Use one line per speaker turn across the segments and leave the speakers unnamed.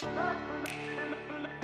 Thank you.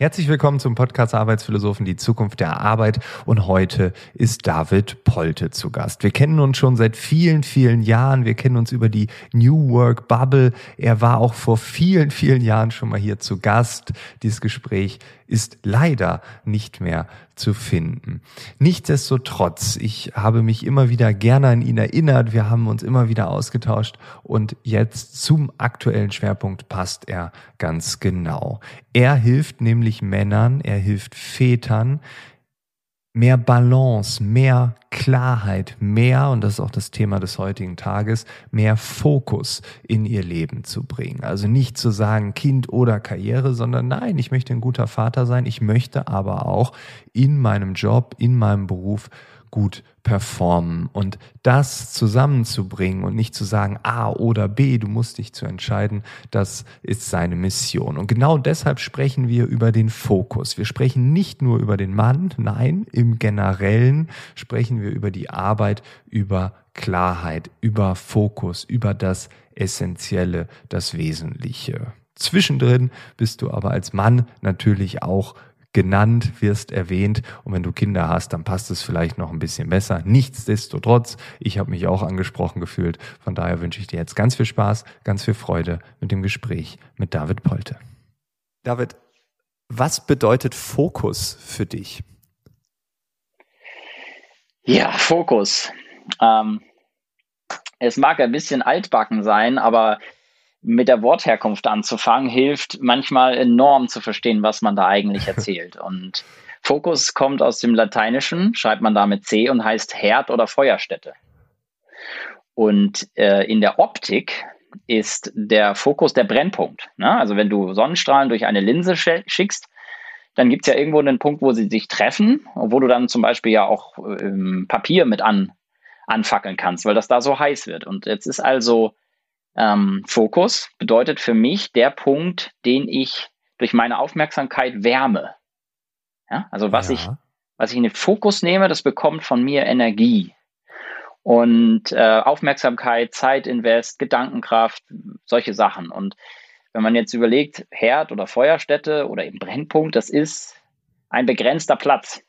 Herzlich willkommen zum Podcast Arbeitsphilosophen, die Zukunft der Arbeit. Und heute ist David Polte zu Gast. Wir kennen uns schon seit vielen, vielen Jahren. Wir kennen uns über die New Work Bubble. Er war auch vor vielen, vielen Jahren schon mal hier zu Gast. Dieses Gespräch ist leider nicht mehr zu finden. Nichtsdestotrotz, ich habe mich immer wieder gerne an ihn erinnert. Wir haben uns immer wieder ausgetauscht und jetzt zum aktuellen Schwerpunkt passt er ganz genau. Er hilft nämlich Männern, er hilft Vätern, mehr Balance, mehr Klarheit, mehr, und das ist auch das Thema des heutigen Tages, mehr Fokus in ihr Leben zu bringen. Also nicht zu sagen Kind oder Karriere, sondern nein, ich möchte ein guter Vater sein, ich möchte aber auch in meinem Job, in meinem Beruf gut performen und das zusammenzubringen und nicht zu sagen A oder B, du musst dich zu entscheiden, das ist seine Mission. Und genau deshalb sprechen wir über den Fokus. Wir sprechen nicht nur über den Mann, nein, im generellen sprechen wir über die Arbeit, über Klarheit, über Fokus, über das Essentielle, das Wesentliche. Zwischendrin bist du aber als Mann natürlich auch genannt, wirst erwähnt. Und wenn du Kinder hast, dann passt es vielleicht noch ein bisschen besser. Nichtsdestotrotz, ich habe mich auch angesprochen gefühlt. Von daher wünsche ich dir jetzt ganz viel Spaß, ganz viel Freude mit dem Gespräch mit David Polte. David, was bedeutet Fokus für dich?
Ja, Fokus. Ähm, es mag ein bisschen altbacken sein, aber mit der Wortherkunft anzufangen, hilft manchmal enorm zu verstehen, was man da eigentlich erzählt. Und Fokus kommt aus dem Lateinischen, schreibt man da mit C und heißt Herd oder Feuerstätte. Und äh, in der Optik ist der Fokus der Brennpunkt. Ne? Also wenn du Sonnenstrahlen durch eine Linse schickst, dann gibt es ja irgendwo einen Punkt, wo sie sich treffen, wo du dann zum Beispiel ja auch ähm, Papier mit an, anfackeln kannst, weil das da so heiß wird. Und jetzt ist also ähm, Fokus bedeutet für mich der Punkt, den ich durch meine Aufmerksamkeit wärme. Ja, also was ja. ich, was ich in den Fokus nehme, das bekommt von mir Energie. Und äh, Aufmerksamkeit, Zeitinvest, Gedankenkraft, solche Sachen. Und wenn man jetzt überlegt, Herd oder Feuerstätte oder eben Brennpunkt, das ist ein begrenzter Platz.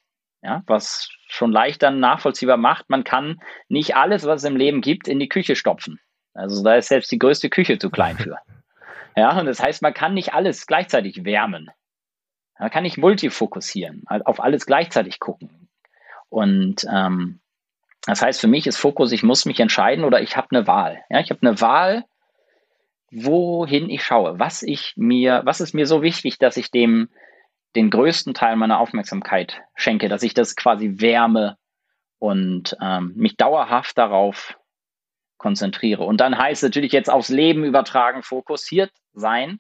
Ja, was schon leicht dann nachvollziehbar macht, man kann nicht alles, was es im Leben gibt, in die Küche stopfen. Also da ist selbst die größte Küche zu klein für. Ja, und das heißt, man kann nicht alles gleichzeitig wärmen. Man kann nicht multifokussieren, halt auf alles gleichzeitig gucken. Und ähm, das heißt, für mich ist Fokus, ich muss mich entscheiden oder ich habe eine Wahl. Ja, ich habe eine Wahl, wohin ich schaue, was ich mir, was ist mir so wichtig, dass ich dem den größten Teil meiner Aufmerksamkeit schenke, dass ich das quasi wärme und ähm, mich dauerhaft darauf konzentriere. Und dann heißt natürlich jetzt aufs Leben übertragen, fokussiert sein,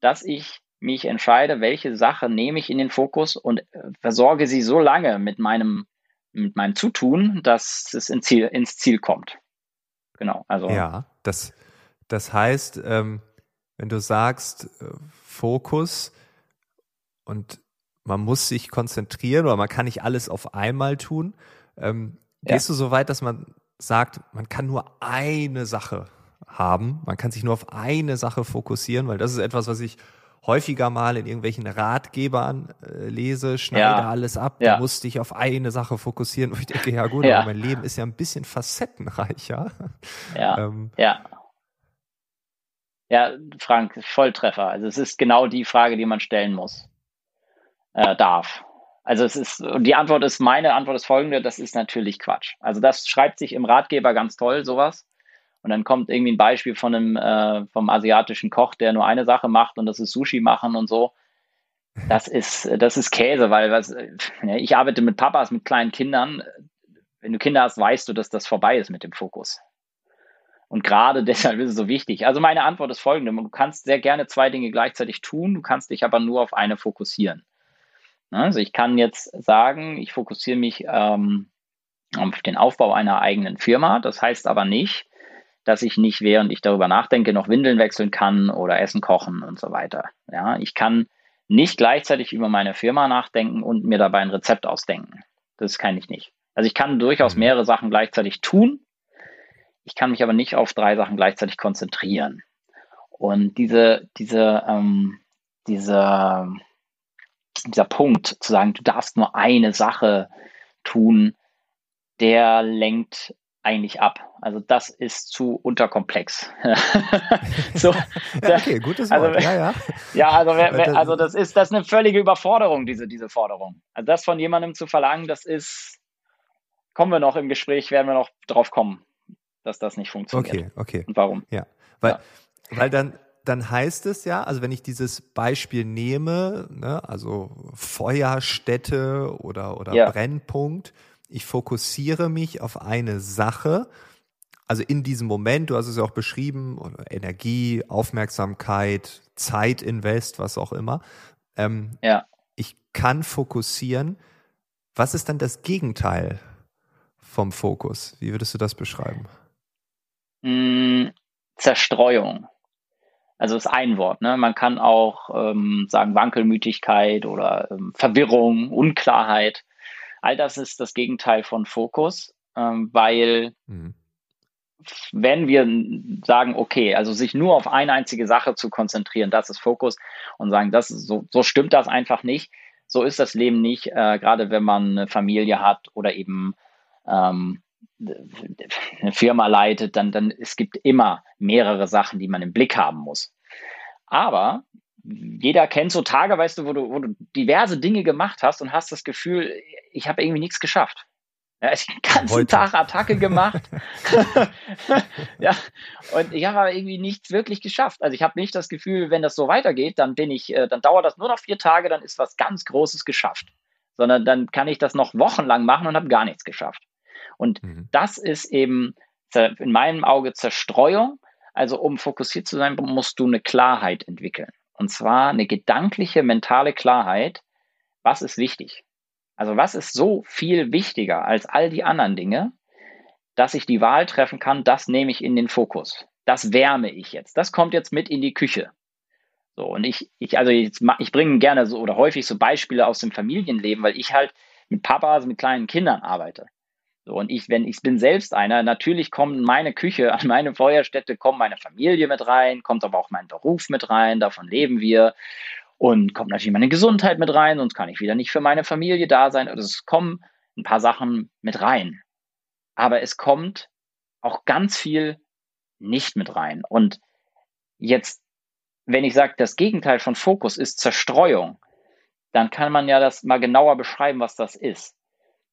dass ich mich entscheide, welche Sache nehme ich in den Fokus und äh, versorge sie so lange mit meinem, mit meinem Zutun, dass es ins Ziel, ins Ziel kommt. Genau. Also.
Ja, das, das heißt, ähm, wenn du sagst, äh, Fokus und man muss sich konzentrieren oder man kann nicht alles auf einmal tun, ähm, gehst ja. du so weit, dass man sagt, man kann nur eine Sache haben. Man kann sich nur auf eine Sache fokussieren, weil das ist etwas, was ich häufiger mal in irgendwelchen Ratgebern äh, lese, schneide ja. alles ab, ja. du musst dich auf eine Sache fokussieren. Und ich denke, ja gut, ja. aber mein Leben ist ja ein bisschen facettenreicher.
Ja, ähm, ja. Ja, Frank, Volltreffer. Also es ist genau die Frage, die man stellen muss, äh, darf. Also es ist, die Antwort ist, meine Antwort ist folgende, das ist natürlich Quatsch. Also das schreibt sich im Ratgeber ganz toll, sowas. Und dann kommt irgendwie ein Beispiel von einem, äh, vom asiatischen Koch, der nur eine Sache macht und das ist Sushi machen und so. Das ist, das ist Käse, weil was, ich arbeite mit Papas, mit kleinen Kindern. Wenn du Kinder hast, weißt du, dass das vorbei ist mit dem Fokus. Und gerade deshalb ist es so wichtig. Also meine Antwort ist folgende. Du kannst sehr gerne zwei Dinge gleichzeitig tun, du kannst dich aber nur auf eine fokussieren. Ne, also ich kann jetzt sagen, ich fokussiere mich ähm, auf den Aufbau einer eigenen Firma. Das heißt aber nicht, dass ich nicht, während ich darüber nachdenke, noch Windeln wechseln kann oder Essen kochen und so weiter. Ja, ich kann nicht gleichzeitig über meine Firma nachdenken und mir dabei ein Rezept ausdenken. Das kann ich nicht. Also ich kann durchaus mhm. mehrere Sachen gleichzeitig tun. Ich kann mich aber nicht auf drei Sachen gleichzeitig konzentrieren. Und diese, diese, ähm, diese, dieser Punkt zu sagen, du darfst nur eine Sache tun, der lenkt eigentlich ab. Also das ist zu unterkomplex.
so, ja, okay, gutes Wort.
Also,
ja, ja.
ja also, also das ist das ist eine völlige Überforderung, diese, diese Forderung. Also das von jemandem zu verlangen, das ist, kommen wir noch im Gespräch, werden wir noch drauf kommen, dass das nicht funktioniert.
Okay, okay.
Und warum?
Ja, weil, ja. weil dann, dann heißt es ja, also wenn ich dieses Beispiel nehme, ne, also Feuerstätte oder, oder ja. Brennpunkt, ich fokussiere mich auf eine Sache, also in diesem Moment, du hast es ja auch beschrieben, Energie, Aufmerksamkeit, Zeitinvest, was auch immer. Ähm,
ja.
Ich kann fokussieren. Was ist dann das Gegenteil vom Fokus? Wie würdest du das beschreiben?
Mm, Zerstreuung. Also ist ein Wort. Ne? Man kann auch ähm, sagen Wankelmütigkeit oder ähm, Verwirrung, Unklarheit. All das ist das Gegenteil von Fokus, ähm, weil mhm. wenn wir sagen, okay, also sich nur auf eine einzige Sache zu konzentrieren, das ist Fokus und sagen, das ist, so, so stimmt das einfach nicht. So ist das Leben nicht, äh, gerade wenn man eine Familie hat oder eben ähm, eine Firma leitet, dann, dann es gibt immer mehrere Sachen, die man im Blick haben muss. Aber jeder kennt so Tage, weißt du, wo du, wo du diverse Dinge gemacht hast und hast das Gefühl, ich habe irgendwie nichts geschafft. Ja, ich den ganzen Heute. Tag Attacke gemacht. ja, und ich habe aber irgendwie nichts wirklich geschafft. Also ich habe nicht das Gefühl, wenn das so weitergeht, dann bin ich, äh, dann dauert das nur noch vier Tage, dann ist was ganz Großes geschafft. Sondern dann kann ich das noch wochenlang machen und habe gar nichts geschafft. Und mhm. das ist eben in meinem Auge Zerstreuung. Also um fokussiert zu sein, musst du eine Klarheit entwickeln. Und zwar eine gedankliche, mentale Klarheit. Was ist wichtig? Also was ist so viel wichtiger als all die anderen Dinge, dass ich die Wahl treffen kann, das nehme ich in den Fokus. Das wärme ich jetzt. Das kommt jetzt mit in die Küche. So, und ich, ich, also jetzt, ich bringe gerne so oder häufig so Beispiele aus dem Familienleben, weil ich halt mit Papas, mit kleinen Kindern arbeite. So, und ich, wenn ich bin selbst einer, natürlich kommt in meine Küche, an meine Feuerstätte, kommt meine Familie mit rein, kommt aber auch mein Beruf mit rein, davon leben wir. Und kommt natürlich meine Gesundheit mit rein, sonst kann ich wieder nicht für meine Familie da sein. Also es kommen ein paar Sachen mit rein. Aber es kommt auch ganz viel nicht mit rein. Und jetzt, wenn ich sage, das Gegenteil von Fokus ist Zerstreuung, dann kann man ja das mal genauer beschreiben, was das ist.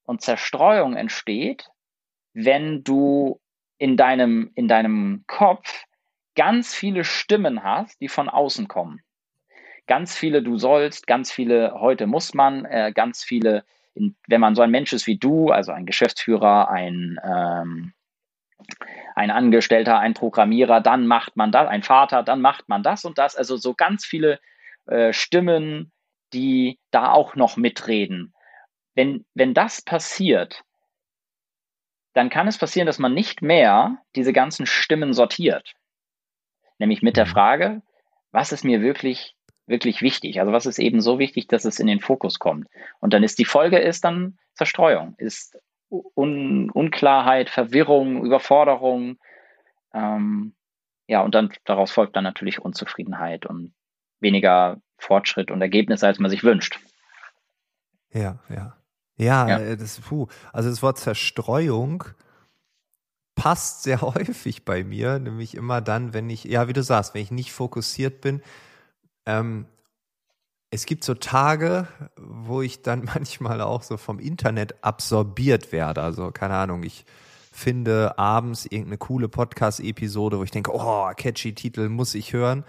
Und Zerstreuung entsteht, wenn du in deinem, in deinem Kopf ganz viele Stimmen hast, die von außen kommen. Ganz viele du sollst, ganz viele heute muss man, äh, ganz viele, in, wenn man so ein Mensch ist wie du, also ein Geschäftsführer, ein, ähm, ein Angestellter, ein Programmierer, dann macht man das, ein Vater, dann macht man das und das. Also so ganz viele äh, Stimmen, die da auch noch mitreden wenn, wenn das passiert, dann kann es passieren, dass man nicht mehr diese ganzen Stimmen sortiert. Nämlich mit der mhm. Frage, was ist mir wirklich, wirklich wichtig? Also was ist eben so wichtig, dass es in den Fokus kommt? Und dann ist die Folge ist dann Zerstreuung, ist Un Unklarheit, Verwirrung, Überforderung. Ähm, ja, und dann daraus folgt dann natürlich Unzufriedenheit und weniger Fortschritt und Ergebnisse, als man sich wünscht.
Ja, ja. Ja, ja. Äh, das, puh. Also das Wort Zerstreuung passt sehr häufig bei mir, nämlich immer dann, wenn ich, ja, wie du sagst, wenn ich nicht fokussiert bin. Ähm, es gibt so Tage, wo ich dann manchmal auch so vom Internet absorbiert werde. Also, keine Ahnung, ich finde abends irgendeine coole Podcast-Episode, wo ich denke, oh, catchy Titel muss ich hören.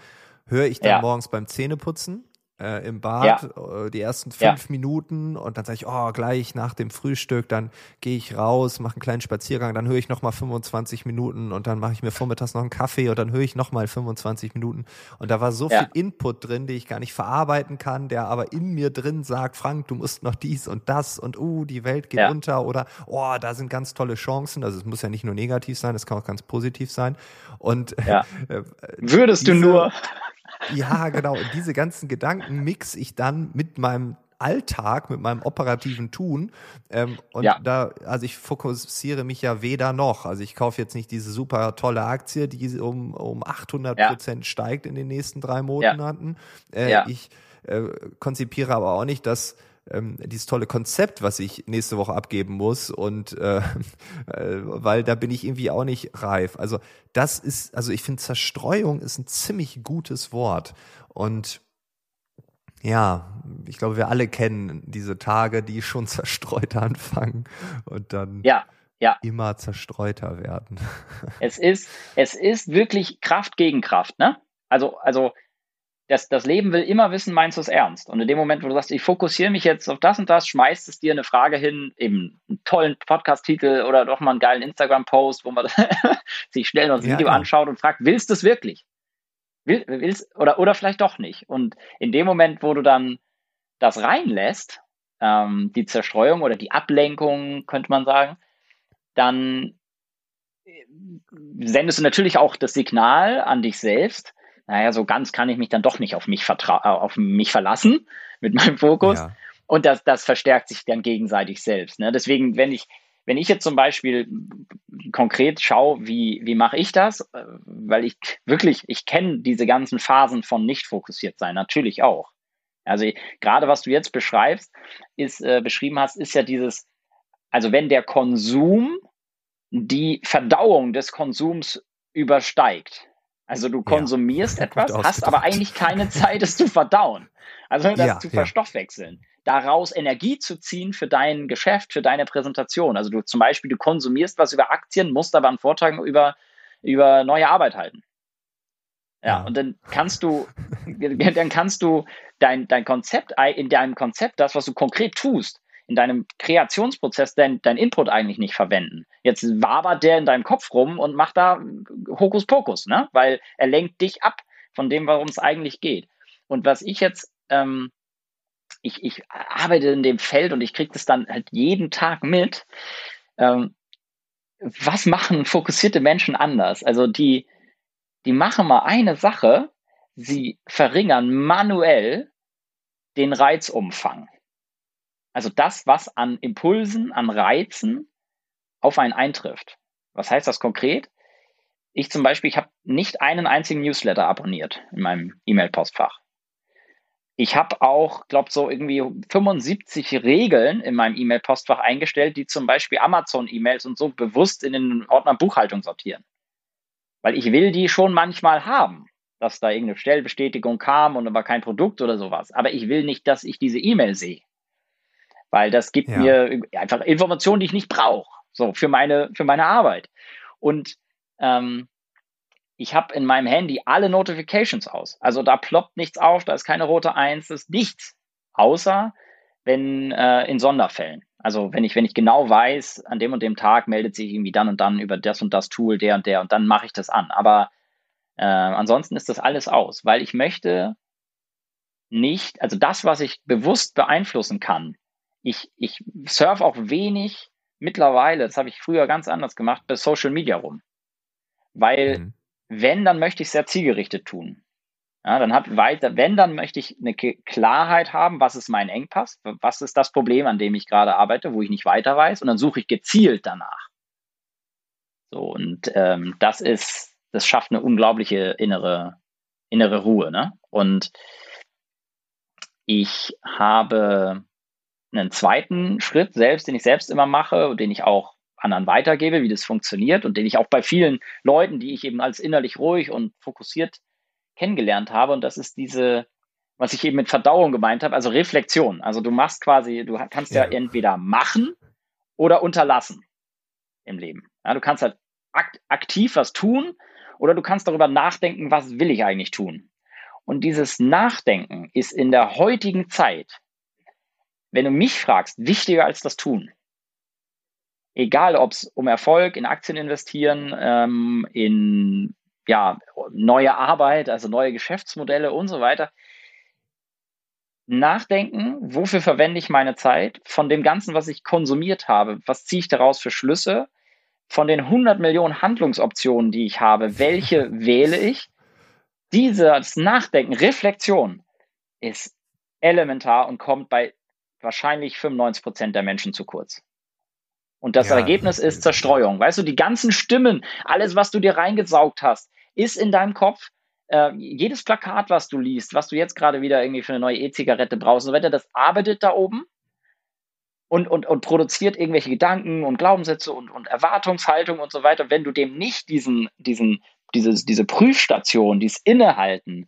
Höre ich dann ja. morgens beim Zähneputzen äh, im Bad, ja. äh, die ersten fünf ja. Minuten und dann sage ich, oh, gleich nach dem Frühstück, dann gehe ich raus, mache einen kleinen Spaziergang, dann höre ich nochmal 25 Minuten und dann mache ich mir vormittags noch einen Kaffee und dann höre ich nochmal 25 Minuten. Und da war so ja. viel Input drin, den ich gar nicht verarbeiten kann, der aber in mir drin sagt, Frank, du musst noch dies und das und uh, die Welt geht unter oder oh, da sind ganz tolle Chancen. Also es muss ja nicht nur negativ sein, es kann auch ganz positiv sein. Und
äh, würdest diese, du nur
ja, genau. Und diese ganzen Gedanken mix ich dann mit meinem Alltag, mit meinem operativen Tun. Ähm, und ja. da, also ich fokussiere mich ja weder noch. Also ich kaufe jetzt nicht diese super tolle Aktie, die um, um 800 Prozent ja. steigt in den nächsten drei Monaten. Ja. Äh, ja. Ich äh, konzipiere aber auch nicht, dass ähm, dieses tolle Konzept, was ich nächste Woche abgeben muss und äh, äh, weil da bin ich irgendwie auch nicht reif. Also das ist, also ich finde Zerstreuung ist ein ziemlich gutes Wort und ja, ich glaube, wir alle kennen diese Tage, die schon zerstreut anfangen und dann
ja, ja.
immer zerstreuter werden.
Es ist, es ist wirklich Kraft gegen Kraft, ne? Also, also das, das Leben will immer wissen, meinst du es ernst? Und in dem Moment, wo du sagst, ich fokussiere mich jetzt auf das und das, schmeißt es dir eine Frage hin, eben einen tollen Podcast-Titel oder doch mal einen geilen Instagram-Post, wo man sich schnell noch das ja, Video ja. anschaut und fragt, willst du es wirklich? Will, willst, oder, oder vielleicht doch nicht. Und in dem Moment, wo du dann das reinlässt, ähm, die Zerstreuung oder die Ablenkung, könnte man sagen, dann äh, sendest du natürlich auch das Signal an dich selbst, naja, so ganz kann ich mich dann doch nicht auf mich, vertra äh, auf mich verlassen mit meinem Fokus. Ja. Und das, das verstärkt sich dann gegenseitig selbst. Ne? Deswegen, wenn ich, wenn ich jetzt zum Beispiel konkret schaue, wie, wie mache ich das, äh, weil ich wirklich, ich kenne diese ganzen Phasen von nicht fokussiert sein, natürlich auch. Also gerade was du jetzt beschreibst, ist, äh, beschrieben hast, ist ja dieses, also wenn der Konsum die Verdauung des Konsums übersteigt, also du konsumierst ja, etwas, hast aber eigentlich keine Zeit, es zu verdauen. Also das ja, zu verstoffwechseln. Daraus Energie zu ziehen für dein Geschäft, für deine Präsentation. Also du zum Beispiel, du konsumierst was über Aktien, musst aber einen Vortrag über, über neue Arbeit halten. Ja, und dann kannst du, dann kannst du dein, dein Konzept, in deinem Konzept, das, was du konkret tust, in deinem Kreationsprozess dein, dein Input eigentlich nicht verwenden. Jetzt wabert der in deinem Kopf rum und macht da Hokuspokus, ne? Weil er lenkt dich ab von dem, worum es eigentlich geht. Und was ich jetzt, ähm, ich, ich arbeite in dem Feld und ich kriege das dann halt jeden Tag mit. Ähm, was machen fokussierte Menschen anders? Also die, die machen mal eine Sache, sie verringern manuell den Reizumfang. Also das, was an Impulsen, an Reizen auf einen eintrifft. Was heißt das konkret? Ich zum Beispiel, ich habe nicht einen einzigen Newsletter abonniert in meinem E-Mail-Postfach. Ich habe auch, glaube so irgendwie 75 Regeln in meinem E-Mail-Postfach eingestellt, die zum Beispiel Amazon-E-Mails und so bewusst in den Ordner Buchhaltung sortieren. Weil ich will die schon manchmal haben, dass da irgendeine Stellbestätigung kam und aber kein Produkt oder sowas. Aber ich will nicht, dass ich diese E-Mail sehe weil das gibt ja. mir einfach Informationen, die ich nicht brauche, so für meine, für meine Arbeit. Und ähm, ich habe in meinem Handy alle Notifications aus. Also da ploppt nichts auf, da ist keine rote Eins, das ist nichts. Außer wenn äh, in Sonderfällen. Also wenn ich, wenn ich genau weiß, an dem und dem Tag meldet sich irgendwie dann und dann über das und das Tool, der und der und dann mache ich das an. Aber äh, ansonsten ist das alles aus, weil ich möchte nicht, also das, was ich bewusst beeinflussen kann, ich, ich surfe auch wenig mittlerweile, das habe ich früher ganz anders gemacht, bei Social Media rum. Weil, mhm. wenn, dann möchte ich es sehr zielgerichtet tun. Ja, dann hat weiter, wenn, dann möchte ich eine Klarheit haben, was ist mein Engpass, was ist das Problem, an dem ich gerade arbeite, wo ich nicht weiter weiß, und dann suche ich gezielt danach. So, und ähm, das ist, das schafft eine unglaubliche innere, innere Ruhe. Ne? Und ich habe einen zweiten Schritt selbst, den ich selbst immer mache und den ich auch anderen weitergebe, wie das funktioniert und den ich auch bei vielen Leuten, die ich eben als innerlich ruhig und fokussiert kennengelernt habe. Und das ist diese, was ich eben mit Verdauung gemeint habe, also Reflexion. Also du machst quasi, du kannst ja, ja entweder machen oder unterlassen im Leben. Ja, du kannst halt akt aktiv was tun oder du kannst darüber nachdenken, was will ich eigentlich tun. Und dieses Nachdenken ist in der heutigen Zeit, wenn du mich fragst, wichtiger als das Tun. Egal, ob es um Erfolg in Aktien investieren, ähm, in ja, neue Arbeit, also neue Geschäftsmodelle und so weiter. Nachdenken, wofür verwende ich meine Zeit, von dem Ganzen, was ich konsumiert habe, was ziehe ich daraus für Schlüsse, von den 100 Millionen Handlungsoptionen, die ich habe, welche wähle ich? Dieses Nachdenken, Reflexion ist elementar und kommt bei wahrscheinlich 95 Prozent der Menschen zu kurz. Und das ja, Ergebnis ist Zerstreuung. Weißt du, die ganzen Stimmen, alles, was du dir reingesaugt hast, ist in deinem Kopf. Äh, jedes Plakat, was du liest, was du jetzt gerade wieder irgendwie für eine neue E-Zigarette brauchst, so weiter, das arbeitet da oben und, und, und produziert irgendwelche Gedanken und Glaubenssätze und, und Erwartungshaltung und so weiter. Wenn du dem nicht diesen, diesen, dieses, diese Prüfstation, dieses Innehalten,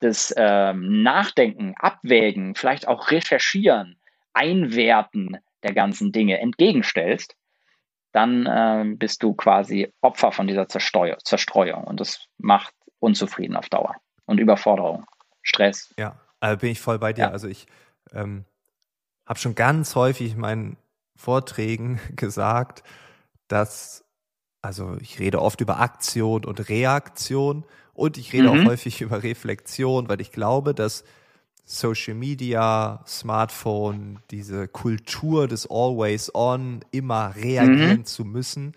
das ähm, Nachdenken, Abwägen, vielleicht auch Recherchieren, Einwerten der ganzen Dinge entgegenstellst, dann äh, bist du quasi Opfer von dieser Zerstreu Zerstreuung und das macht unzufrieden auf Dauer und Überforderung, Stress.
Ja, also bin ich voll bei dir. Ja. Also ich ähm, habe schon ganz häufig in meinen Vorträgen gesagt, dass, also ich rede oft über Aktion und Reaktion und ich rede mhm. auch häufig über Reflexion, weil ich glaube, dass Social Media, Smartphone, diese Kultur des Always On, immer reagieren mhm. zu müssen,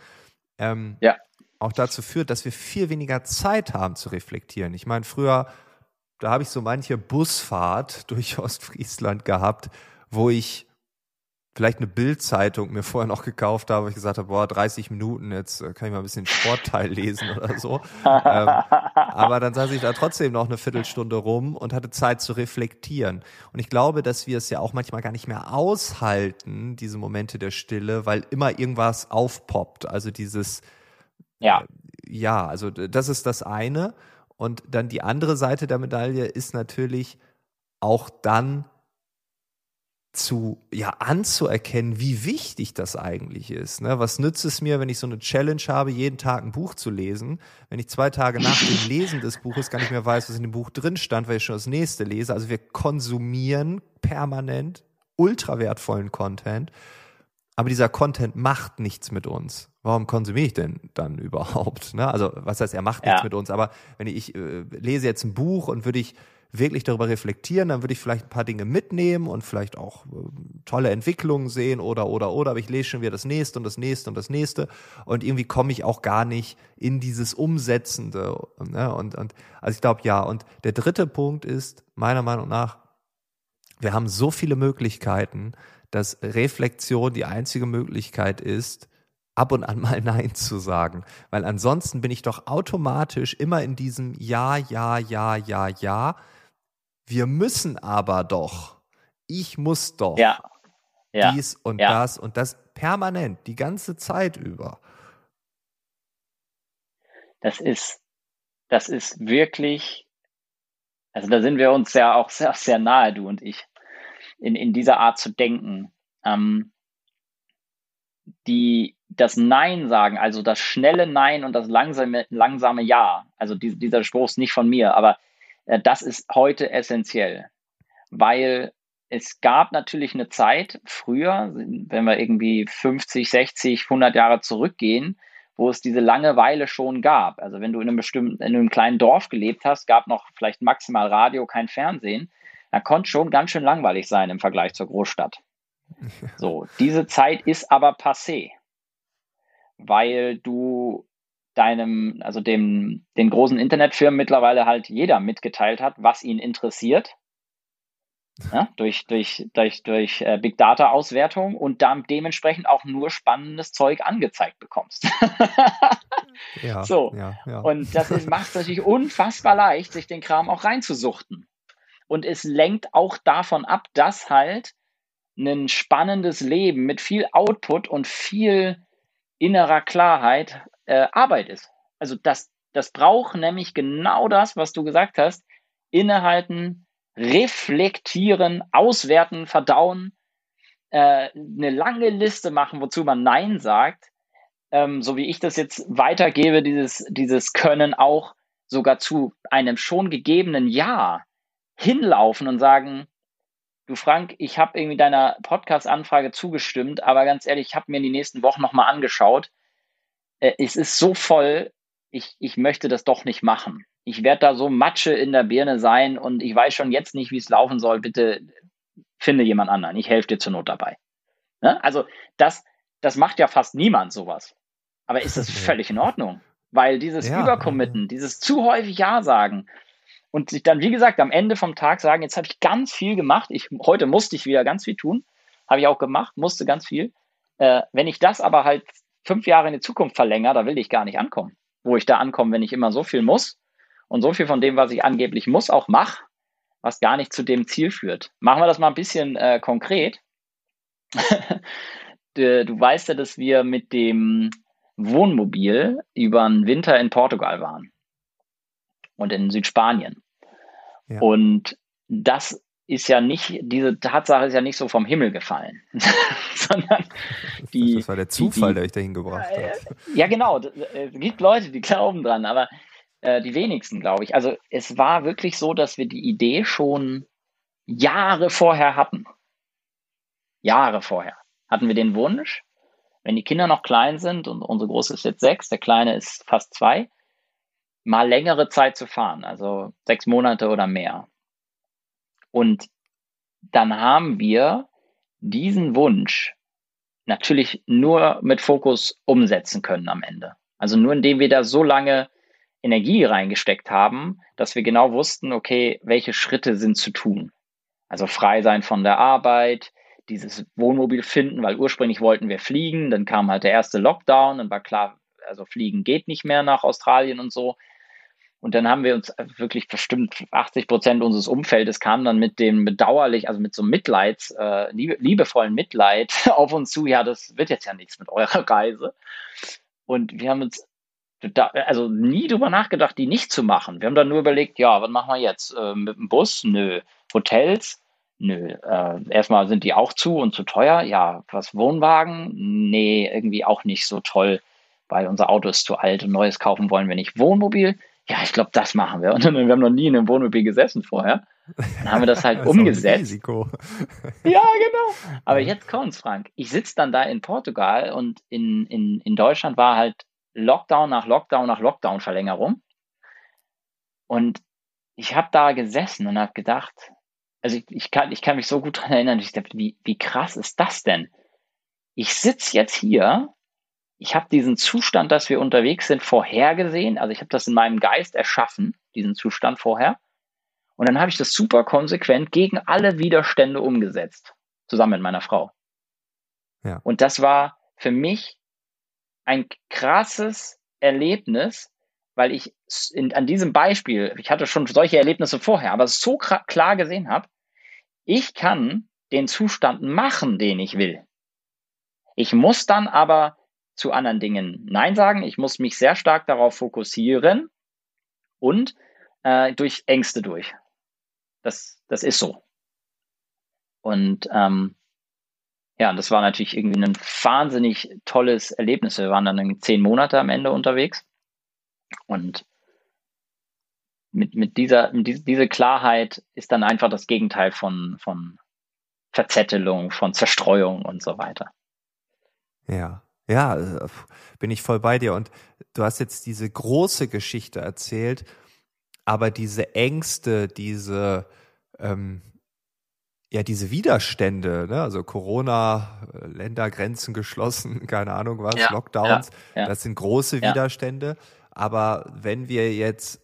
ähm, ja. auch dazu führt, dass wir viel weniger Zeit haben zu reflektieren. Ich meine, früher, da habe ich so manche Busfahrt durch Ostfriesland gehabt, wo ich vielleicht eine Bildzeitung mir vorher noch gekauft habe, wo ich gesagt habe, boah, 30 Minuten, jetzt äh, kann ich mal ein bisschen Sportteil lesen oder so. ähm, aber dann saß ich da trotzdem noch eine Viertelstunde rum und hatte Zeit zu reflektieren. Und ich glaube, dass wir es ja auch manchmal gar nicht mehr aushalten, diese Momente der Stille, weil immer irgendwas aufpoppt. Also dieses, ja, äh, ja, also das ist das eine. Und dann die andere Seite der Medaille ist natürlich auch dann zu, ja, anzuerkennen, wie wichtig das eigentlich ist. Ne? Was nützt es mir, wenn ich so eine Challenge habe, jeden Tag ein Buch zu lesen, wenn ich zwei Tage nach dem Lesen des Buches gar nicht mehr weiß, was in dem Buch drin stand, weil ich schon das nächste lese. Also wir konsumieren permanent ultra wertvollen Content, aber dieser Content macht nichts mit uns. Warum konsumiere ich denn dann überhaupt? Ne? Also was heißt, er macht nichts ja. mit uns, aber wenn ich, ich äh, lese jetzt ein Buch und würde ich wirklich darüber reflektieren, dann würde ich vielleicht ein paar Dinge mitnehmen und vielleicht auch äh, tolle Entwicklungen sehen oder, oder, oder, aber ich lese schon wieder das nächste und das nächste und das nächste und irgendwie komme ich auch gar nicht in dieses Umsetzende. Ne? Und, und, also ich glaube, ja. Und der dritte Punkt ist, meiner Meinung nach, wir haben so viele Möglichkeiten, dass Reflexion die einzige Möglichkeit ist, ab und an mal Nein zu sagen. Weil ansonsten bin ich doch automatisch immer in diesem Ja, Ja, Ja, Ja, Ja wir müssen aber doch, ich muss doch ja. Ja. dies und ja. das und das permanent, die ganze Zeit über.
Das ist, das ist wirklich, also da sind wir uns ja auch sehr, sehr nahe, du und ich, in, in dieser Art zu denken. Ähm, die, das Nein sagen, also das schnelle Nein und das langsame, langsame Ja, also die, dieser Spruch ist nicht von mir, aber das ist heute essentiell, weil es gab natürlich eine Zeit früher, wenn wir irgendwie 50, 60, 100 Jahre zurückgehen, wo es diese Langeweile schon gab. Also wenn du in einem bestimmten, in einem kleinen Dorf gelebt hast, gab noch vielleicht maximal Radio, kein Fernsehen, da konnte schon ganz schön langweilig sein im Vergleich zur Großstadt. So, diese Zeit ist aber passé, weil du deinem, also dem, den großen Internetfirmen mittlerweile halt jeder mitgeteilt hat, was ihn interessiert. Ja, durch durch, durch, durch äh, Big Data Auswertung und dann dementsprechend auch nur spannendes Zeug angezeigt bekommst. ja, so. Ja, ja. Und das macht es natürlich unfassbar leicht, sich den Kram auch reinzusuchten. Und es lenkt auch davon ab, dass halt ein spannendes Leben mit viel Output und viel innerer Klarheit äh, Arbeit ist. Also das, das braucht nämlich genau das, was du gesagt hast, innehalten, reflektieren, auswerten, verdauen, äh, eine lange Liste machen, wozu man Nein sagt, ähm, so wie ich das jetzt weitergebe, dieses, dieses Können auch sogar zu einem schon gegebenen Ja hinlaufen und sagen, du Frank, ich habe irgendwie deiner Podcast-Anfrage zugestimmt, aber ganz ehrlich, ich habe mir in die nächsten Wochen nochmal angeschaut. Äh, es ist so voll, ich, ich möchte das doch nicht machen. Ich werde da so Matsche in der Birne sein und ich weiß schon jetzt nicht, wie es laufen soll. Bitte finde jemand anderen. Ich helfe dir zur Not dabei. Ne? Also das, das macht ja fast niemand sowas. Aber ist das völlig in Ordnung? Weil dieses ja, Übercommitten, dieses zu häufig Ja sagen, und sich dann, wie gesagt, am Ende vom Tag sagen, jetzt habe ich ganz viel gemacht. Ich, heute musste ich wieder ganz viel tun. Habe ich auch gemacht, musste ganz viel. Äh, wenn ich das aber halt fünf Jahre in die Zukunft verlängere, da will ich gar nicht ankommen. Wo ich da ankomme, wenn ich immer so viel muss und so viel von dem, was ich angeblich muss, auch mache, was gar nicht zu dem Ziel führt. Machen wir das mal ein bisschen äh, konkret. du, du weißt ja, dass wir mit dem Wohnmobil über den Winter in Portugal waren und in Südspanien. Und das ist ja nicht, diese Tatsache ist ja nicht so vom Himmel gefallen, sondern die.
Das war der Zufall, die, der euch dahin gebracht äh, hat.
Ja, genau. Es gibt Leute, die glauben dran, aber äh, die wenigsten, glaube ich. Also es war wirklich so, dass wir die Idee schon Jahre vorher hatten. Jahre vorher hatten wir den Wunsch, wenn die Kinder noch klein sind und unsere Große ist jetzt sechs, der Kleine ist fast zwei, mal längere Zeit zu fahren, also sechs Monate oder mehr. Und dann haben wir diesen Wunsch natürlich nur mit Fokus umsetzen können am Ende. Also nur indem wir da so lange Energie reingesteckt haben, dass wir genau wussten, okay, welche Schritte sind zu tun. Also frei sein von der Arbeit, dieses Wohnmobil finden, weil ursprünglich wollten wir fliegen, dann kam halt der erste Lockdown, dann war klar, also fliegen geht nicht mehr nach Australien und so. Und dann haben wir uns wirklich bestimmt 80 Prozent unseres Umfeldes kam dann mit dem bedauerlich, also mit so Mitleids, äh, liebe, liebevollen Mitleid auf uns zu. Ja, das wird jetzt ja nichts mit eurer Reise. Und wir haben uns da, also nie drüber nachgedacht, die nicht zu machen. Wir haben dann nur überlegt, ja, was machen wir jetzt? Äh, mit dem Bus? Nö. Hotels? Nö. Äh, erstmal sind die auch zu und zu teuer. Ja, was Wohnwagen? Nee, irgendwie auch nicht so toll, weil unser Auto ist zu alt und neues kaufen wollen wir nicht. Wohnmobil? Ja, ich glaube, das machen wir. Und dann, wir haben noch nie in einem Wohnmobil gesessen vorher. Dann haben wir das halt das umgesetzt. Risiko. ja, genau. Aber jetzt kommt's, Frank. Ich sitze dann da in Portugal und in, in, in Deutschland war halt Lockdown nach Lockdown nach Lockdown-Verlängerung. Und ich habe da gesessen und habe gedacht, also ich, ich, kann, ich kann mich so gut dran erinnern, ich dachte, wie, wie krass ist das denn? Ich sitze jetzt hier ich habe diesen Zustand, dass wir unterwegs sind, vorhergesehen. Also ich habe das in meinem Geist erschaffen, diesen Zustand vorher. Und dann habe ich das super konsequent gegen alle Widerstände umgesetzt, zusammen mit meiner Frau. Ja. Und das war für mich ein krasses Erlebnis, weil ich in, an diesem Beispiel, ich hatte schon solche Erlebnisse vorher, aber so klar gesehen habe, ich kann den Zustand machen, den ich will. Ich muss dann aber zu anderen Dingen Nein sagen. Ich muss mich sehr stark darauf fokussieren und äh, durch Ängste durch. Das, das ist so. Und ähm, ja, das war natürlich irgendwie ein wahnsinnig tolles Erlebnis. Wir waren dann zehn Monate am Ende unterwegs und mit, mit dieser, mit diese, Klarheit ist dann einfach das Gegenteil von, von Verzettelung, von Zerstreuung und so weiter.
Ja, ja, äh, bin ich voll bei dir. Und du hast jetzt diese große Geschichte erzählt, aber diese Ängste, diese, ähm, ja, diese Widerstände, ne? also Corona, äh, Ländergrenzen geschlossen, keine Ahnung was, ja, Lockdowns, ja, ja. das sind große Widerstände. Aber wenn wir jetzt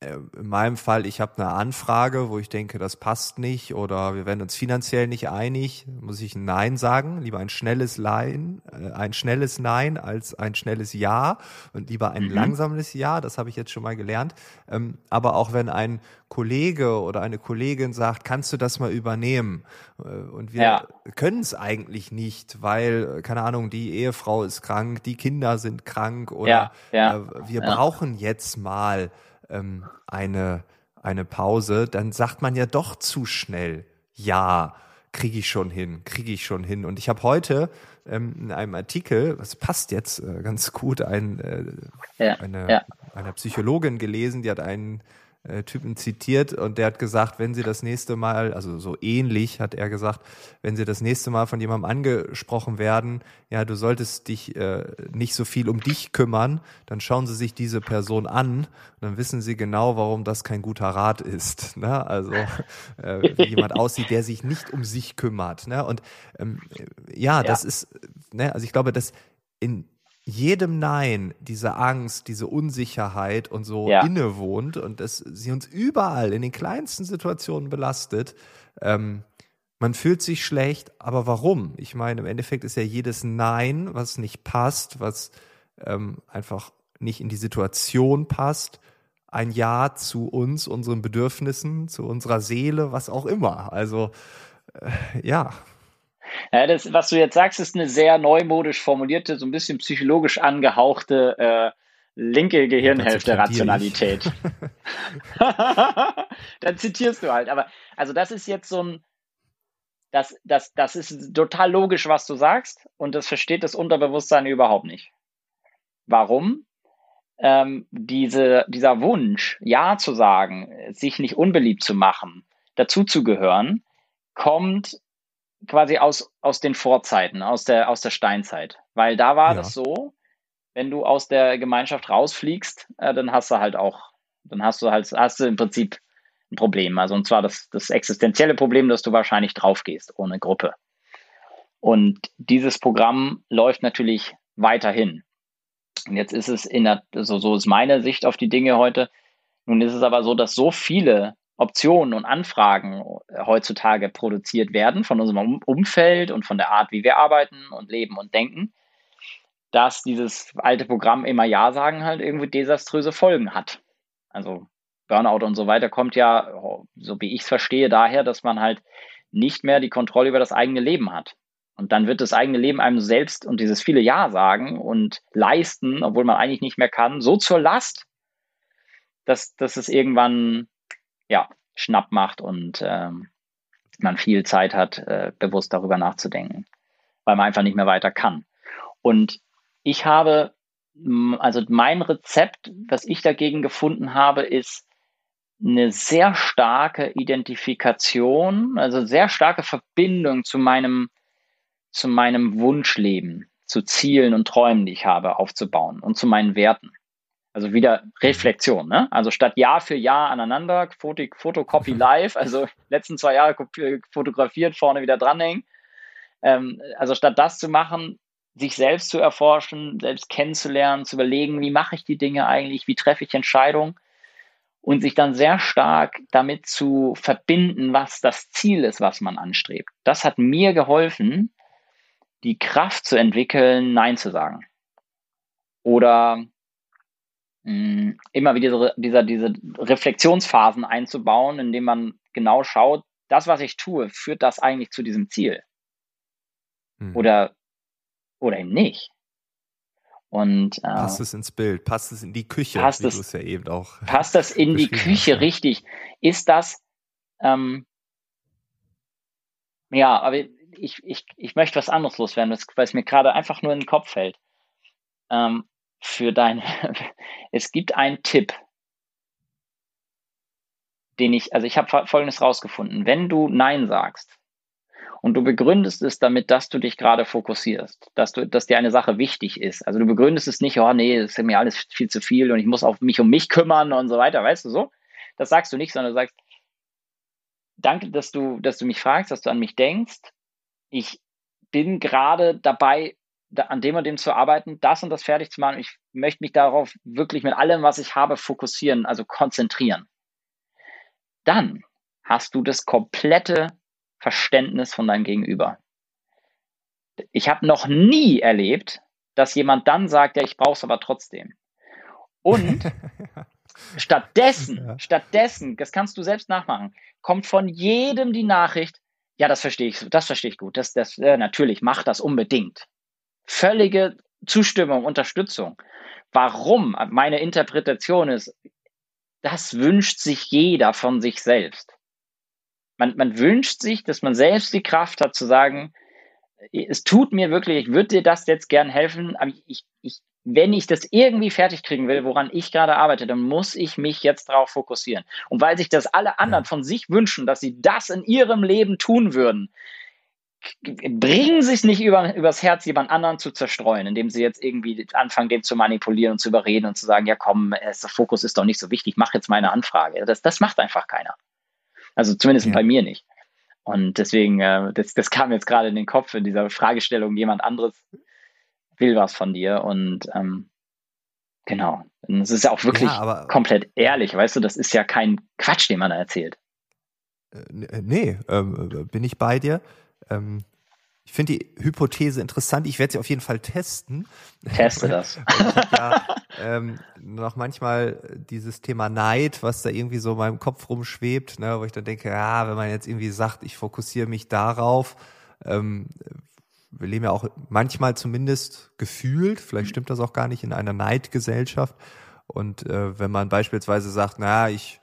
in meinem Fall, ich habe eine Anfrage, wo ich denke, das passt nicht oder wir werden uns finanziell nicht einig, muss ich ein Nein sagen. Lieber ein schnelles Nein, äh, ein schnelles Nein als ein schnelles Ja und lieber ein mhm. langsames Ja. Das habe ich jetzt schon mal gelernt. Ähm, aber auch wenn ein Kollege oder eine Kollegin sagt, kannst du das mal übernehmen? Äh, und wir ja. können es eigentlich nicht, weil, keine Ahnung, die Ehefrau ist krank, die Kinder sind krank oder ja, ja, wir brauchen jetzt mal ähm, eine, eine Pause, dann sagt man ja doch zu schnell, ja, kriege ich schon hin, kriege ich schon hin. Und ich habe heute ähm, in einem Artikel, das passt jetzt äh, ganz gut, ein, äh, ja, eine, ja. eine Psychologin gelesen, die hat einen Typen zitiert und der hat gesagt, wenn Sie das nächste Mal, also so ähnlich hat er gesagt, wenn Sie das nächste Mal von jemandem angesprochen werden, ja, du solltest dich äh, nicht so viel um dich kümmern, dann schauen Sie sich diese Person an, dann wissen Sie genau, warum das kein guter Rat ist. Ne? Also äh, wie jemand aussieht, der sich nicht um sich kümmert. Ne? Und ähm, ja, ja, das ist, ne, also ich glaube, dass in jedem Nein diese Angst, diese Unsicherheit und so ja. innewohnt und dass sie uns überall in den kleinsten Situationen belastet. Ähm, man fühlt sich schlecht, aber warum? Ich meine, im Endeffekt ist ja jedes Nein, was nicht passt, was ähm, einfach nicht in die Situation passt, ein Ja zu uns, unseren Bedürfnissen, zu unserer Seele, was auch immer. Also äh, ja,
ja, das, was du jetzt sagst, ist eine sehr neumodisch formulierte, so ein bisschen psychologisch angehauchte äh, linke Gehirnhälfte Rationalität. Dann zitierst du halt. Aber also das ist jetzt so ein, das, das, das ist total logisch, was du sagst, und das versteht das Unterbewusstsein überhaupt nicht. Warum? Ähm, diese, dieser Wunsch, Ja zu sagen, sich nicht unbeliebt zu machen, dazuzugehören, kommt quasi aus, aus den Vorzeiten, aus der, aus der Steinzeit. Weil da war ja. das so, wenn du aus der Gemeinschaft rausfliegst, äh, dann hast du halt auch, dann hast du halt, hast du im Prinzip ein Problem. Also und zwar das, das existenzielle Problem, dass du wahrscheinlich draufgehst ohne Gruppe. Und dieses Programm läuft natürlich weiterhin. Und jetzt ist es in der, so, so ist meine Sicht auf die Dinge heute. Nun ist es aber so, dass so viele Optionen und Anfragen äh, heutzutage produziert werden von unserem Umfeld und von der Art, wie wir arbeiten und leben und denken, dass dieses alte Programm immer Ja sagen halt irgendwie desaströse Folgen hat. Also Burnout und so weiter kommt ja, so wie ich es verstehe, daher, dass man halt nicht mehr die Kontrolle über das eigene Leben hat. Und dann wird das eigene Leben einem selbst und dieses viele Ja sagen und leisten, obwohl man eigentlich nicht mehr kann, so zur Last, dass, dass es irgendwann ja, schnapp macht und ähm, man viel Zeit hat, äh, bewusst darüber nachzudenken, weil man einfach nicht mehr weiter kann. Und ich habe, also mein Rezept, was ich dagegen gefunden habe, ist eine sehr starke Identifikation, also sehr starke Verbindung zu meinem, zu meinem Wunschleben, zu Zielen und Träumen, die ich habe, aufzubauen und zu meinen Werten. Also wieder Reflexion, ne? Also statt Jahr für Jahr aneinander, Foto, Fotocopy live, also letzten zwei Jahre fotografiert, vorne wieder dranhängen. Ähm, also statt das zu machen, sich selbst zu erforschen, selbst kennenzulernen, zu überlegen, wie mache ich die Dinge eigentlich, wie treffe ich Entscheidungen und sich dann sehr stark damit zu verbinden, was das Ziel ist, was man anstrebt. Das hat mir geholfen, die Kraft zu entwickeln, Nein zu sagen. Oder Mm, immer wieder dieser, diese Reflexionsphasen einzubauen, indem man genau schaut, das, was ich tue, führt das eigentlich zu diesem Ziel? Hm. Oder, oder eben nicht. Und,
äh, passt es ins Bild, passt es in die Küche,
passt es
ja eben auch.
Passt das in die Küche, hast, richtig? Ist das, ähm, ja, aber ich, ich, ich möchte was anderes loswerden, weil es mir gerade einfach nur in den Kopf fällt. Ähm, für deine, es gibt einen Tipp, den ich, also ich habe Folgendes rausgefunden. Wenn du Nein sagst und du begründest es damit, dass du dich gerade fokussierst, dass du, dass dir eine Sache wichtig ist. Also du begründest es nicht, oh nee, das ist mir alles viel zu viel und ich muss auf mich um mich kümmern und so weiter, weißt du so? Das sagst du nicht, sondern du sagst, danke, dass du, dass du mich fragst, dass du an mich denkst. Ich bin gerade dabei, an dem und dem zu arbeiten, das und das fertig zu machen. Ich möchte mich darauf wirklich mit allem, was ich habe, fokussieren, also konzentrieren. Dann hast du das komplette Verständnis von deinem Gegenüber. Ich habe noch nie erlebt, dass jemand dann sagt, ja, ich brauche es aber trotzdem. Und stattdessen, ja. stattdessen, das kannst du selbst nachmachen, kommt von jedem die Nachricht, ja, das verstehe ich, das verstehe ich gut, das, das, äh, natürlich, mach das unbedingt. Völlige Zustimmung, Unterstützung. Warum? Meine Interpretation ist, das wünscht sich jeder von sich selbst. Man, man wünscht sich, dass man selbst die Kraft hat zu sagen, es tut mir wirklich, ich würde dir das jetzt gern helfen, aber ich, ich, wenn ich das irgendwie fertig kriegen will, woran ich gerade arbeite, dann muss ich mich jetzt darauf fokussieren. Und weil sich das alle anderen von sich wünschen, dass sie das in ihrem Leben tun würden, bringen sie es nicht über, übers Herz, jemand anderen zu zerstreuen, indem sie jetzt irgendwie anfangen, den zu manipulieren und zu überreden und zu sagen, ja komm, der Fokus ist doch nicht so wichtig, mach jetzt meine Anfrage. Das, das macht einfach keiner. Also zumindest ja. bei mir nicht. Und deswegen, äh, das, das kam jetzt gerade in den Kopf in dieser Fragestellung, jemand anderes will was von dir und ähm, genau. Und es ist ja auch wirklich ja, komplett ehrlich, weißt du, das ist ja kein Quatsch, den man da erzählt.
Äh, äh nee, äh, bin ich bei dir. Ähm, ich finde die Hypothese interessant. Ich werde sie auf jeden Fall testen.
Teste das.
ja, ähm, noch manchmal dieses Thema Neid, was da irgendwie so in meinem Kopf rumschwebt, ne, wo ich dann denke, ja, wenn man jetzt irgendwie sagt, ich fokussiere mich darauf, ähm, wir leben ja auch manchmal zumindest gefühlt, vielleicht stimmt das auch gar nicht, in einer Neidgesellschaft. Und äh, wenn man beispielsweise sagt, na, ich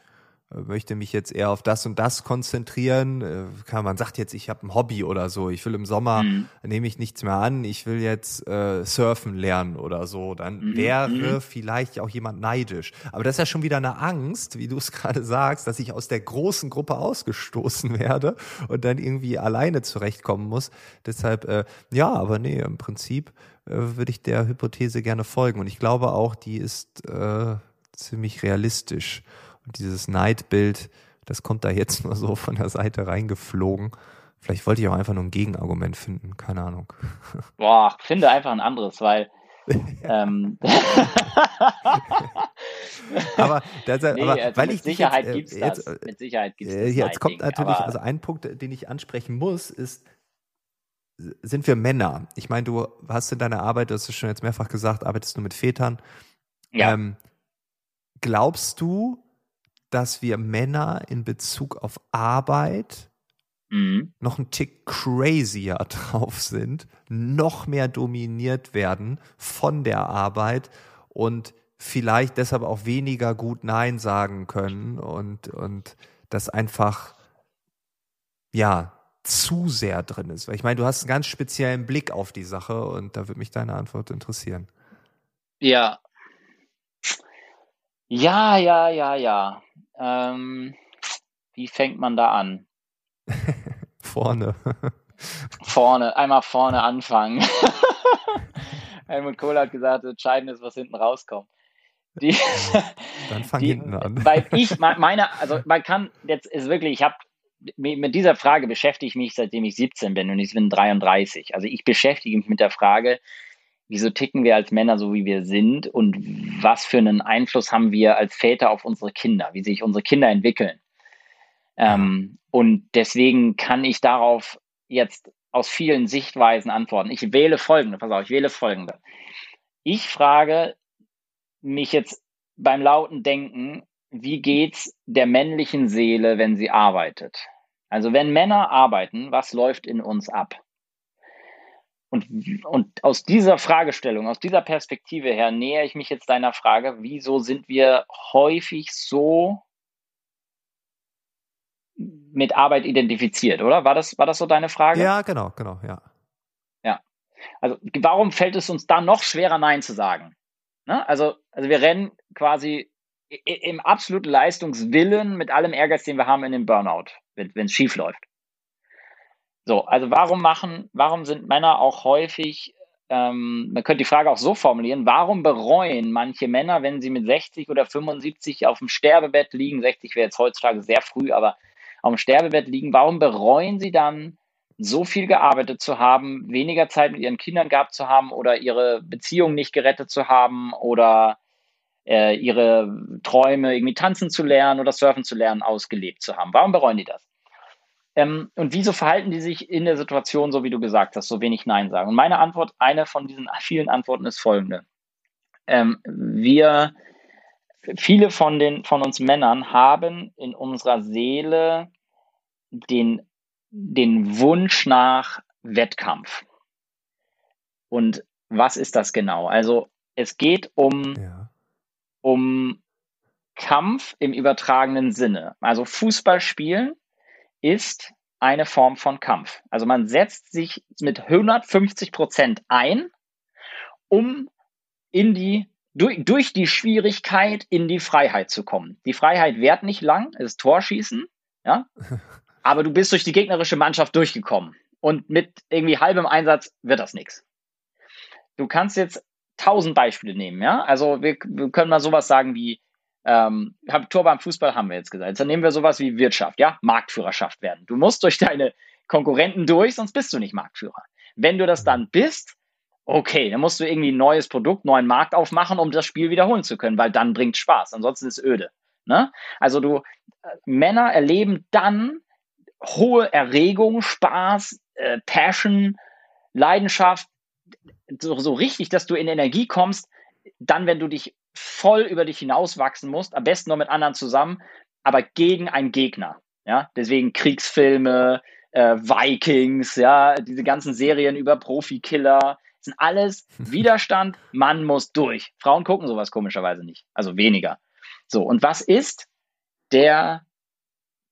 möchte mich jetzt eher auf das und das konzentrieren. Äh, kann man sagt jetzt, ich habe ein Hobby oder so. Ich will im Sommer mhm. nehme ich nichts mehr an. Ich will jetzt äh, surfen lernen oder so. Dann mhm. wäre mhm. vielleicht auch jemand neidisch. Aber das ist ja schon wieder eine Angst, wie du es gerade sagst, dass ich aus der großen Gruppe ausgestoßen werde und dann irgendwie alleine zurechtkommen muss. Deshalb äh, ja, aber nee, im Prinzip äh, würde ich der Hypothese gerne folgen und ich glaube auch, die ist äh, ziemlich realistisch. Und dieses Neidbild, das kommt da jetzt nur so von der Seite reingeflogen. Vielleicht wollte ich auch einfach nur ein Gegenargument finden, keine Ahnung.
Boah, finde einfach ein anderes, weil. ähm,
aber, das, nee, aber
also
weil
mit
ich
Sicherheit jetzt, gibt's jetzt, das. mit Sicherheit
gibt's äh, Jetzt kommt natürlich, also ein Punkt, den ich ansprechen muss, ist, sind wir Männer? Ich meine, du hast in deiner Arbeit, das ist schon jetzt mehrfach gesagt, arbeitest du mit Vätern. Ja. Ähm, glaubst du, dass wir Männer in Bezug auf Arbeit mhm. noch ein Tick crazier drauf sind, noch mehr dominiert werden von der Arbeit und vielleicht deshalb auch weniger gut Nein sagen können und, und das einfach, ja, zu sehr drin ist. Weil ich meine, du hast einen ganz speziellen Blick auf die Sache und da würde mich deine Antwort interessieren.
Ja. Ja, ja, ja, ja. Ähm, wie fängt man da an?
vorne.
vorne, einmal vorne anfangen. Helmut Kohl hat gesagt, entscheidend ist, was hinten rauskommt.
Die, Dann fang die, hinten an.
Weil ich meine, also man kann jetzt ist wirklich, ich habe mit dieser Frage beschäftige ich mich seitdem ich 17 bin und ich bin 33. Also ich beschäftige mich mit der Frage, wieso ticken wir als Männer so, wie wir sind und was für einen Einfluss haben wir als Väter auf unsere Kinder, wie sich unsere Kinder entwickeln. Ähm, und deswegen kann ich darauf jetzt aus vielen Sichtweisen antworten. Ich wähle folgende, pass auf, ich wähle folgende. Ich frage mich jetzt beim lauten Denken, wie geht's der männlichen Seele, wenn sie arbeitet? Also wenn Männer arbeiten, was läuft in uns ab? Und, und aus dieser Fragestellung, aus dieser Perspektive her nähere ich mich jetzt deiner Frage, wieso sind wir häufig so mit Arbeit identifiziert, oder? War das, war das so deine Frage?
Ja, genau, genau, ja.
Ja. Also warum fällt es uns da noch schwerer, Nein zu sagen? Ne? Also, also wir rennen quasi im absoluten Leistungswillen mit allem Ehrgeiz, den wir haben, in den Burnout, wenn es schief läuft. So, also warum machen, warum sind Männer auch häufig, ähm, man könnte die Frage auch so formulieren, warum bereuen manche Männer, wenn sie mit 60 oder 75 auf dem Sterbebett liegen, 60 wäre jetzt heutzutage sehr früh, aber auf dem Sterbebett liegen, warum bereuen sie dann, so viel gearbeitet zu haben, weniger Zeit mit ihren Kindern gehabt zu haben oder ihre Beziehung nicht gerettet zu haben oder äh, ihre Träume, irgendwie tanzen zu lernen oder surfen zu lernen, ausgelebt zu haben? Warum bereuen die das? Ähm, und wieso verhalten die sich in der Situation, so wie du gesagt hast, so wenig Nein sagen? Und meine Antwort, eine von diesen vielen Antworten ist folgende. Ähm, wir, viele von, den, von uns Männern haben in unserer Seele den, den Wunsch nach Wettkampf. Und was ist das genau? Also es geht um, ja. um Kampf im übertragenen Sinne. Also Fußball spielen ist eine Form von Kampf. Also man setzt sich mit 150 Prozent ein, um in die, durch, durch die Schwierigkeit in die Freiheit zu kommen. Die Freiheit währt nicht lang, es ist Torschießen, ja, aber du bist durch die gegnerische Mannschaft durchgekommen. Und mit irgendwie halbem Einsatz wird das nichts. Du kannst jetzt tausend Beispiele nehmen, ja. Also wir, wir können mal sowas sagen wie, ähm, Tor beim Fußball haben wir jetzt gesagt. Dann nehmen wir sowas wie Wirtschaft, ja, Marktführerschaft werden. Du musst durch deine Konkurrenten durch, sonst bist du nicht Marktführer. Wenn du das dann bist, okay, dann musst du irgendwie ein neues Produkt, neuen Markt aufmachen, um das Spiel wiederholen zu können, weil dann bringt Spaß. Ansonsten ist öde. Ne? Also du, äh, Männer erleben dann hohe Erregung, Spaß, äh, Passion, Leidenschaft, so, so richtig, dass du in Energie kommst, dann, wenn du dich voll über dich hinauswachsen musst, am besten noch mit anderen zusammen, aber gegen einen Gegner. Ja, deswegen Kriegsfilme, äh, Vikings, ja, diese ganzen Serien über Profikiller, sind alles Widerstand, Mann muss durch. Frauen gucken sowas komischerweise nicht, also weniger. So, und was ist der,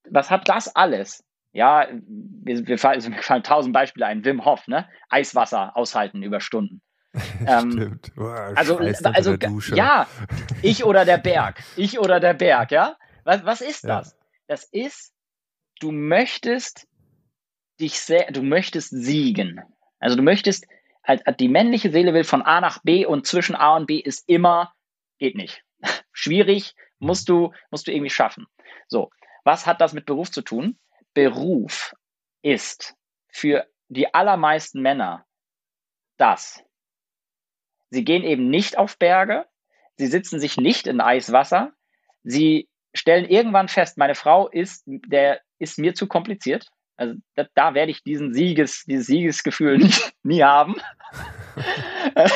was hat das alles? Ja, wir, wir, fallen, mir fallen tausend Beispiele ein. Wim Hof, ne? Eiswasser aushalten über Stunden.
ähm, Stimmt.
Boah, also, also ja, ich oder der Berg. Ich oder der Berg, ja? Was, was ist das? Ja. Das ist, du möchtest dich sehr, du möchtest siegen. Also du möchtest, die männliche Seele will von A nach B und zwischen A und B ist immer, geht nicht. Schwierig, musst du, musst du irgendwie schaffen. So. Was hat das mit Beruf zu tun? Beruf ist für die allermeisten Männer das. Sie gehen eben nicht auf Berge, sie sitzen sich nicht in Eiswasser, sie stellen irgendwann fest, meine Frau ist, der ist mir zu kompliziert. Also da, da werde ich diesen Sieges, dieses Siegesgefühl nie, nie haben.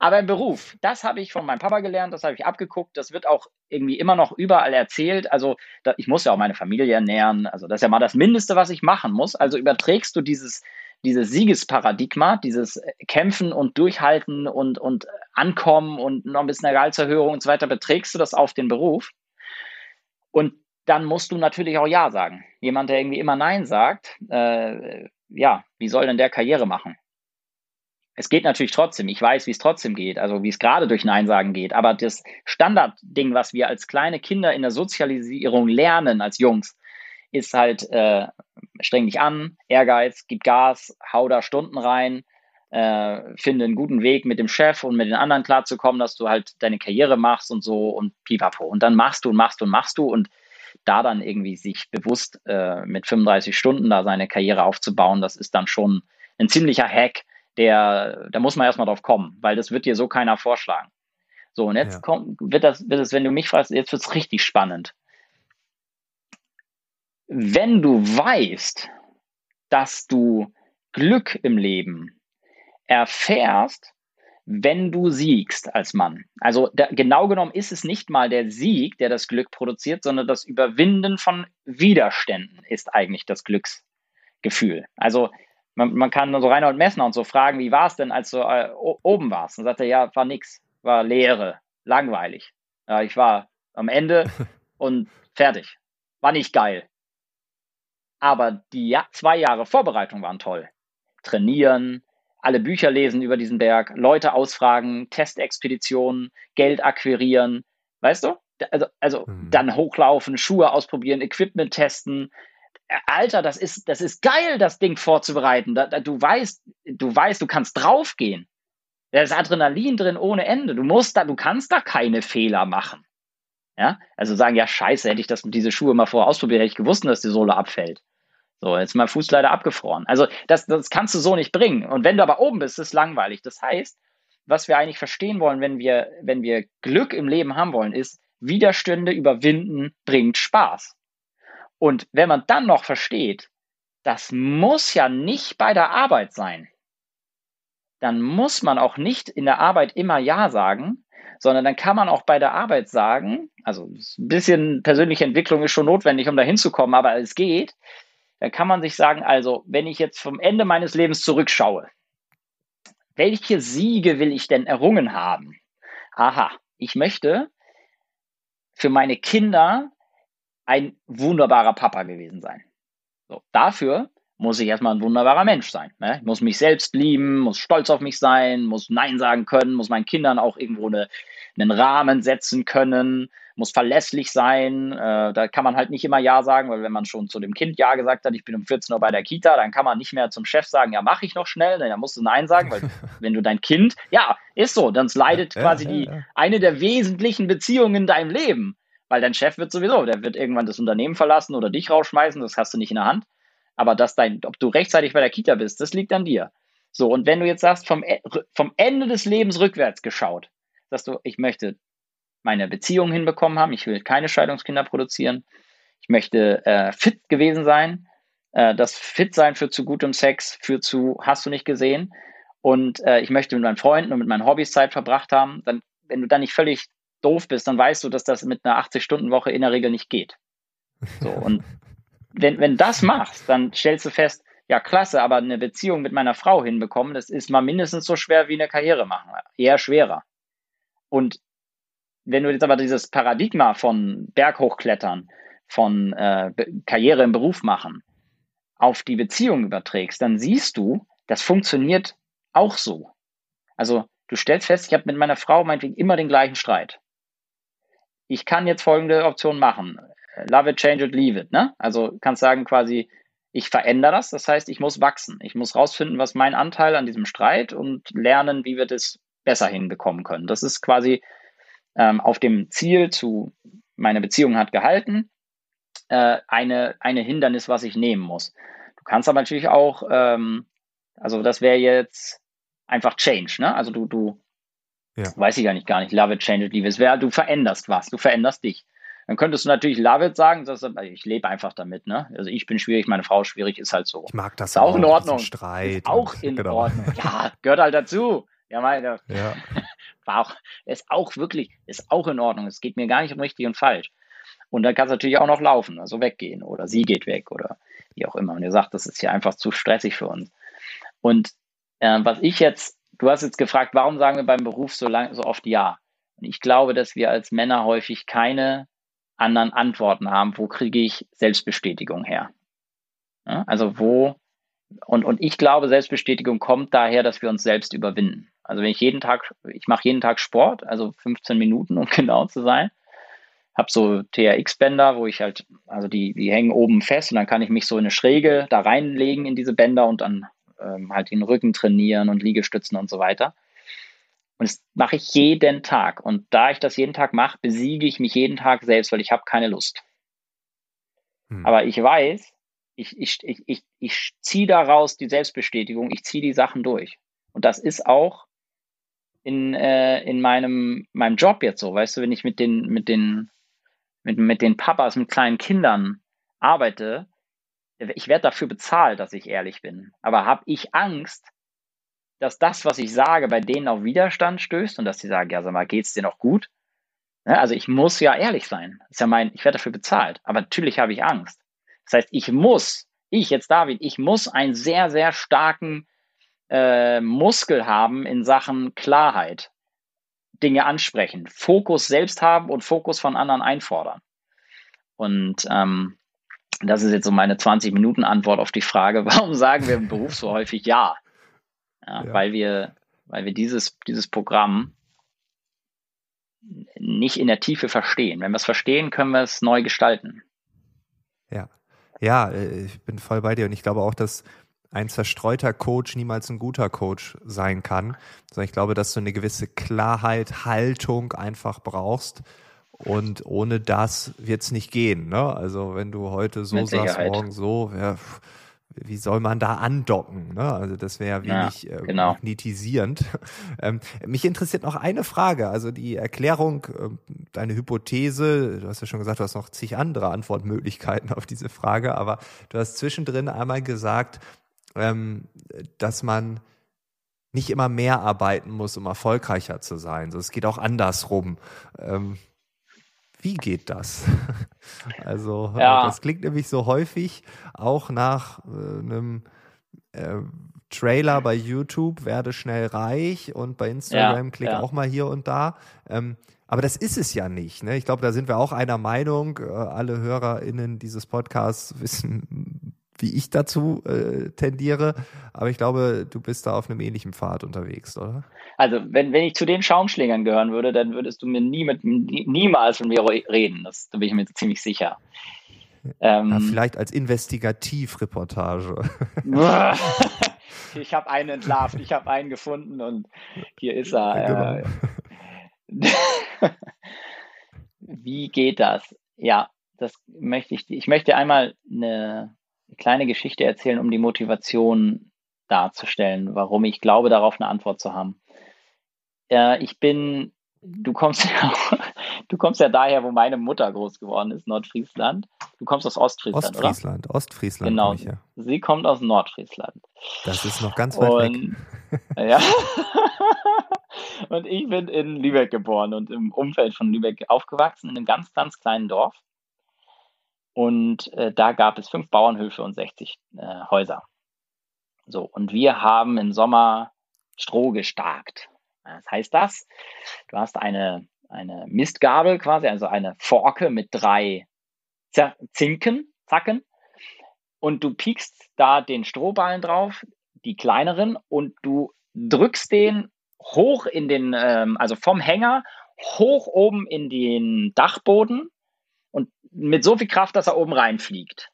Aber im Beruf, das habe ich von meinem Papa gelernt, das habe ich abgeguckt, das wird auch irgendwie immer noch überall erzählt. Also da, ich muss ja auch meine Familie ernähren, also das ist ja mal das Mindeste, was ich machen muss. Also überträgst du dieses, dieses Siegesparadigma, dieses Kämpfen und Durchhalten und, und Ankommen und noch ein bisschen eine Gehaltserhöhung und so weiter, beträgst du das auf den Beruf. Und dann musst du natürlich auch Ja sagen. Jemand, der irgendwie immer Nein sagt, äh, ja, wie soll denn der Karriere machen? Es geht natürlich trotzdem. Ich weiß, wie es trotzdem geht, also wie es gerade durch Nein sagen geht. Aber das Standardding, was wir als kleine Kinder in der Sozialisierung lernen, als Jungs, ist halt, äh, streng dich an, Ehrgeiz, gib Gas, hau da Stunden rein, äh, finde einen guten Weg mit dem Chef und mit den anderen klarzukommen, dass du halt deine Karriere machst und so und pipapo. Und dann machst du und machst du und machst du und da dann irgendwie sich bewusst äh, mit 35 Stunden da seine Karriere aufzubauen, das ist dann schon ein ziemlicher Hack, der, da muss man erstmal drauf kommen, weil das wird dir so keiner vorschlagen. So, und jetzt ja. kommt, wird das, wird es, wenn du mich fragst, jetzt wird es richtig spannend. Wenn du weißt, dass du Glück im Leben erfährst, wenn du siegst als Mann. Also da, genau genommen ist es nicht mal der Sieg, der das Glück produziert, sondern das Überwinden von Widerständen ist eigentlich das Glücksgefühl. Also man, man kann so Reinhold Messner und so fragen, wie war es denn, als du äh, oben warst? Und sagt er, ja, war nix, war Leere, langweilig. Ja, ich war am Ende und fertig. War nicht geil. Aber die ja zwei Jahre Vorbereitung waren toll. Trainieren, alle Bücher lesen über diesen Berg, Leute ausfragen, Testexpeditionen, Geld akquirieren, weißt du? Also, also mhm. dann hochlaufen, Schuhe ausprobieren, Equipment testen, Alter, das ist, das ist geil, das Ding vorzubereiten. Da, da, du weißt, du weißt, du kannst draufgehen. Da ist Adrenalin drin ohne Ende. Du musst da, du kannst da keine Fehler machen. Ja, also sagen, ja, scheiße, hätte ich das mit diese Schuhe mal vorher ausprobiert, hätte ich gewusst, dass die Sohle abfällt. So, jetzt ist mein Fuß leider abgefroren. Also, das, das kannst du so nicht bringen. Und wenn du aber oben bist, ist es langweilig. Das heißt, was wir eigentlich verstehen wollen, wenn wir, wenn wir Glück im Leben haben wollen, ist, Widerstände überwinden bringt Spaß. Und wenn man dann noch versteht, das muss ja nicht bei der Arbeit sein, dann muss man auch nicht in der Arbeit immer Ja sagen, sondern dann kann man auch bei der Arbeit sagen, also ein bisschen persönliche Entwicklung ist schon notwendig, um da hinzukommen, aber es geht, dann kann man sich sagen, also wenn ich jetzt vom Ende meines Lebens zurückschaue, welche Siege will ich denn errungen haben? Aha, ich möchte für meine Kinder ein wunderbarer Papa gewesen sein. So, dafür muss ich erstmal ein wunderbarer Mensch sein. Ne? Ich muss mich selbst lieben, muss stolz auf mich sein, muss Nein sagen können, muss meinen Kindern auch irgendwo eine, einen Rahmen setzen können, muss verlässlich sein. Äh, da kann man halt nicht immer Ja sagen, weil wenn man schon zu dem Kind Ja gesagt hat, ich bin um 14 Uhr bei der Kita, dann kann man nicht mehr zum Chef sagen, ja, mache ich noch schnell, dann musst du Nein sagen, weil wenn du dein Kind, ja, ist so, dann leidet quasi die eine der wesentlichen Beziehungen in deinem Leben. Weil dein Chef wird sowieso, der wird irgendwann das Unternehmen verlassen oder dich rausschmeißen, das hast du nicht in der Hand. Aber dass dein, ob du rechtzeitig bei der Kita bist, das liegt an dir. So, und wenn du jetzt sagst, vom, e, vom Ende des Lebens rückwärts geschaut, sagst du, ich möchte meine Beziehung hinbekommen haben, ich will keine Scheidungskinder produzieren, ich möchte äh, fit gewesen sein, äh, das Fit-Sein führt zu gutem Sex, führt zu, hast du nicht gesehen, und äh, ich möchte mit meinen Freunden und mit meinen Hobbys Zeit verbracht haben, dann, wenn du dann nicht völlig doof bist, dann weißt du, dass das mit einer 80-Stunden-Woche in der Regel nicht geht. So, und wenn, wenn das machst, dann stellst du fest, ja, klasse, aber eine Beziehung mit meiner Frau hinbekommen, das ist mal mindestens so schwer wie eine Karriere machen. Eher schwerer. Und wenn du jetzt aber dieses Paradigma von Berghochklettern, von äh, Karriere im Beruf machen, auf die Beziehung überträgst, dann siehst du, das funktioniert auch so. Also du stellst fest, ich habe mit meiner Frau meinetwegen immer den gleichen Streit. Ich kann jetzt folgende Option machen love it, change it, leave it. Ne? Also kannst sagen quasi, ich verändere das. Das heißt, ich muss wachsen. Ich muss rausfinden, was mein Anteil an diesem Streit und lernen, wie wir das besser hinbekommen können. Das ist quasi ähm, auf dem Ziel zu, meine Beziehung hat gehalten, äh, eine, eine Hindernis, was ich nehmen muss. Du kannst aber natürlich auch, ähm, also das wäre jetzt einfach Change, ne? Also du, du, ja. weiß ich gar nicht, gar nicht, love it, change it, it. Es wäre, du veränderst was, du veränderst dich. Dann könntest du natürlich Love it sagen, dass, ich lebe einfach damit. Ne? Also ich bin schwierig, meine Frau ist schwierig, ist halt so.
Ich mag das
ist auch, in Ordnung.
Streit
ist auch in genau. Ordnung. Ja, gehört halt dazu. Ja, meine. Ja. War auch, ist auch wirklich, ist auch in Ordnung. Es geht mir gar nicht um richtig und falsch. Und dann kann es natürlich auch noch laufen, also weggehen oder sie geht weg oder wie auch immer. Und ihr sagt, das ist hier einfach zu stressig für uns. Und äh, was ich jetzt, du hast jetzt gefragt, warum sagen wir beim Beruf so lang, so oft Ja? Und ich glaube, dass wir als Männer häufig keine anderen Antworten haben, wo kriege ich Selbstbestätigung her? Ja, also wo, und, und ich glaube, Selbstbestätigung kommt daher, dass wir uns selbst überwinden. Also wenn ich jeden Tag, ich mache jeden Tag Sport, also 15 Minuten, um genau zu sein, habe so TRX-Bänder, wo ich halt, also die, die hängen oben fest und dann kann ich mich so in eine Schräge da reinlegen in diese Bänder und dann ähm, halt den Rücken trainieren und Liegestützen und so weiter. Und das mache ich jeden Tag. Und da ich das jeden Tag mache, besiege ich mich jeden Tag selbst, weil ich habe keine Lust. Hm. Aber ich weiß, ich, ich, ich, ich, ich ziehe daraus die Selbstbestätigung, ich ziehe die Sachen durch. Und das ist auch in, äh, in meinem, meinem Job jetzt so, weißt du, wenn ich mit den, mit den, mit, mit den Papas, mit kleinen Kindern arbeite, ich werde dafür bezahlt, dass ich ehrlich bin. Aber habe ich Angst, dass das, was ich sage, bei denen auf Widerstand stößt und dass sie sagen, ja, sag mal, geht's dir noch gut? Ja, also ich muss ja ehrlich sein. Ist ja mein, ich werde dafür bezahlt. Aber natürlich habe ich Angst. Das heißt, ich muss, ich jetzt David, ich muss einen sehr, sehr starken äh, Muskel haben in Sachen Klarheit. Dinge ansprechen, Fokus selbst haben und Fokus von anderen einfordern. Und ähm, das ist jetzt so meine 20-Minuten-Antwort auf die Frage, warum sagen wir im Beruf so häufig ja? Ja, ja. Weil wir, weil wir dieses, dieses Programm nicht in der Tiefe verstehen. Wenn wir es verstehen, können wir es neu gestalten.
Ja, ja, äh, ich bin voll bei dir und ich glaube auch, dass ein zerstreuter Coach niemals ein guter Coach sein kann, sondern ich glaube, dass du eine gewisse Klarheit, Haltung einfach brauchst. Und ohne das wird es nicht gehen. Ne? Also wenn du heute so sagst, morgen so, ja, wie soll man da andocken? Ne? Also das wäre wenig ja, äh, genau. magnetisierend. Ähm, mich interessiert noch eine Frage, also die Erklärung, äh, deine Hypothese, du hast ja schon gesagt, du hast noch zig andere Antwortmöglichkeiten auf diese Frage, aber du hast zwischendrin einmal gesagt, ähm, dass man nicht immer mehr arbeiten muss, um erfolgreicher zu sein. So, es geht auch andersrum. Ähm, wie geht das? Also ja. das klingt nämlich so häufig auch nach äh, einem äh, Trailer bei YouTube, werde schnell reich und bei Instagram ja, klick ja. auch mal hier und da. Ähm, aber das ist es ja nicht. Ne? Ich glaube, da sind wir auch einer Meinung. Äh, alle HörerInnen dieses Podcasts wissen wie ich dazu äh, tendiere. Aber ich glaube, du bist da auf einem ähnlichen Pfad unterwegs, oder?
Also, wenn, wenn ich zu den Schaumschlägern gehören würde, dann würdest du mir nie mit, nie, niemals mit mir reden. Das, da bin ich mir ziemlich sicher.
Ähm, ja, vielleicht als Investigativreportage.
ich habe einen entlarvt, ich habe einen gefunden und hier ist er. Genau. Äh, wie geht das? Ja, das möchte ich. Ich möchte einmal eine kleine Geschichte erzählen, um die Motivation darzustellen, warum ich glaube, darauf eine Antwort zu haben. Äh, ich bin, du kommst ja, du kommst ja daher, wo meine Mutter groß geworden ist, Nordfriesland. Du kommst aus Ostfriesland,
Ostfriesland,
oder?
Ostfriesland.
Genau. Ich, ja. Sie kommt aus Nordfriesland.
Das ist noch ganz weit und,
weg. Ja. und ich bin in Lübeck geboren und im Umfeld von Lübeck aufgewachsen, in einem ganz, ganz kleinen Dorf. Und äh, da gab es fünf Bauernhöfe und 60 äh, Häuser. So, und wir haben im Sommer Stroh gestarkt. Was heißt das? Du hast eine, eine Mistgabel quasi, also eine Forke mit drei Zinken, Zacken, und du piekst da den Strohballen drauf, die kleineren, und du drückst den hoch in den, ähm, also vom Hänger hoch oben in den Dachboden mit so viel Kraft, dass er oben reinfliegt.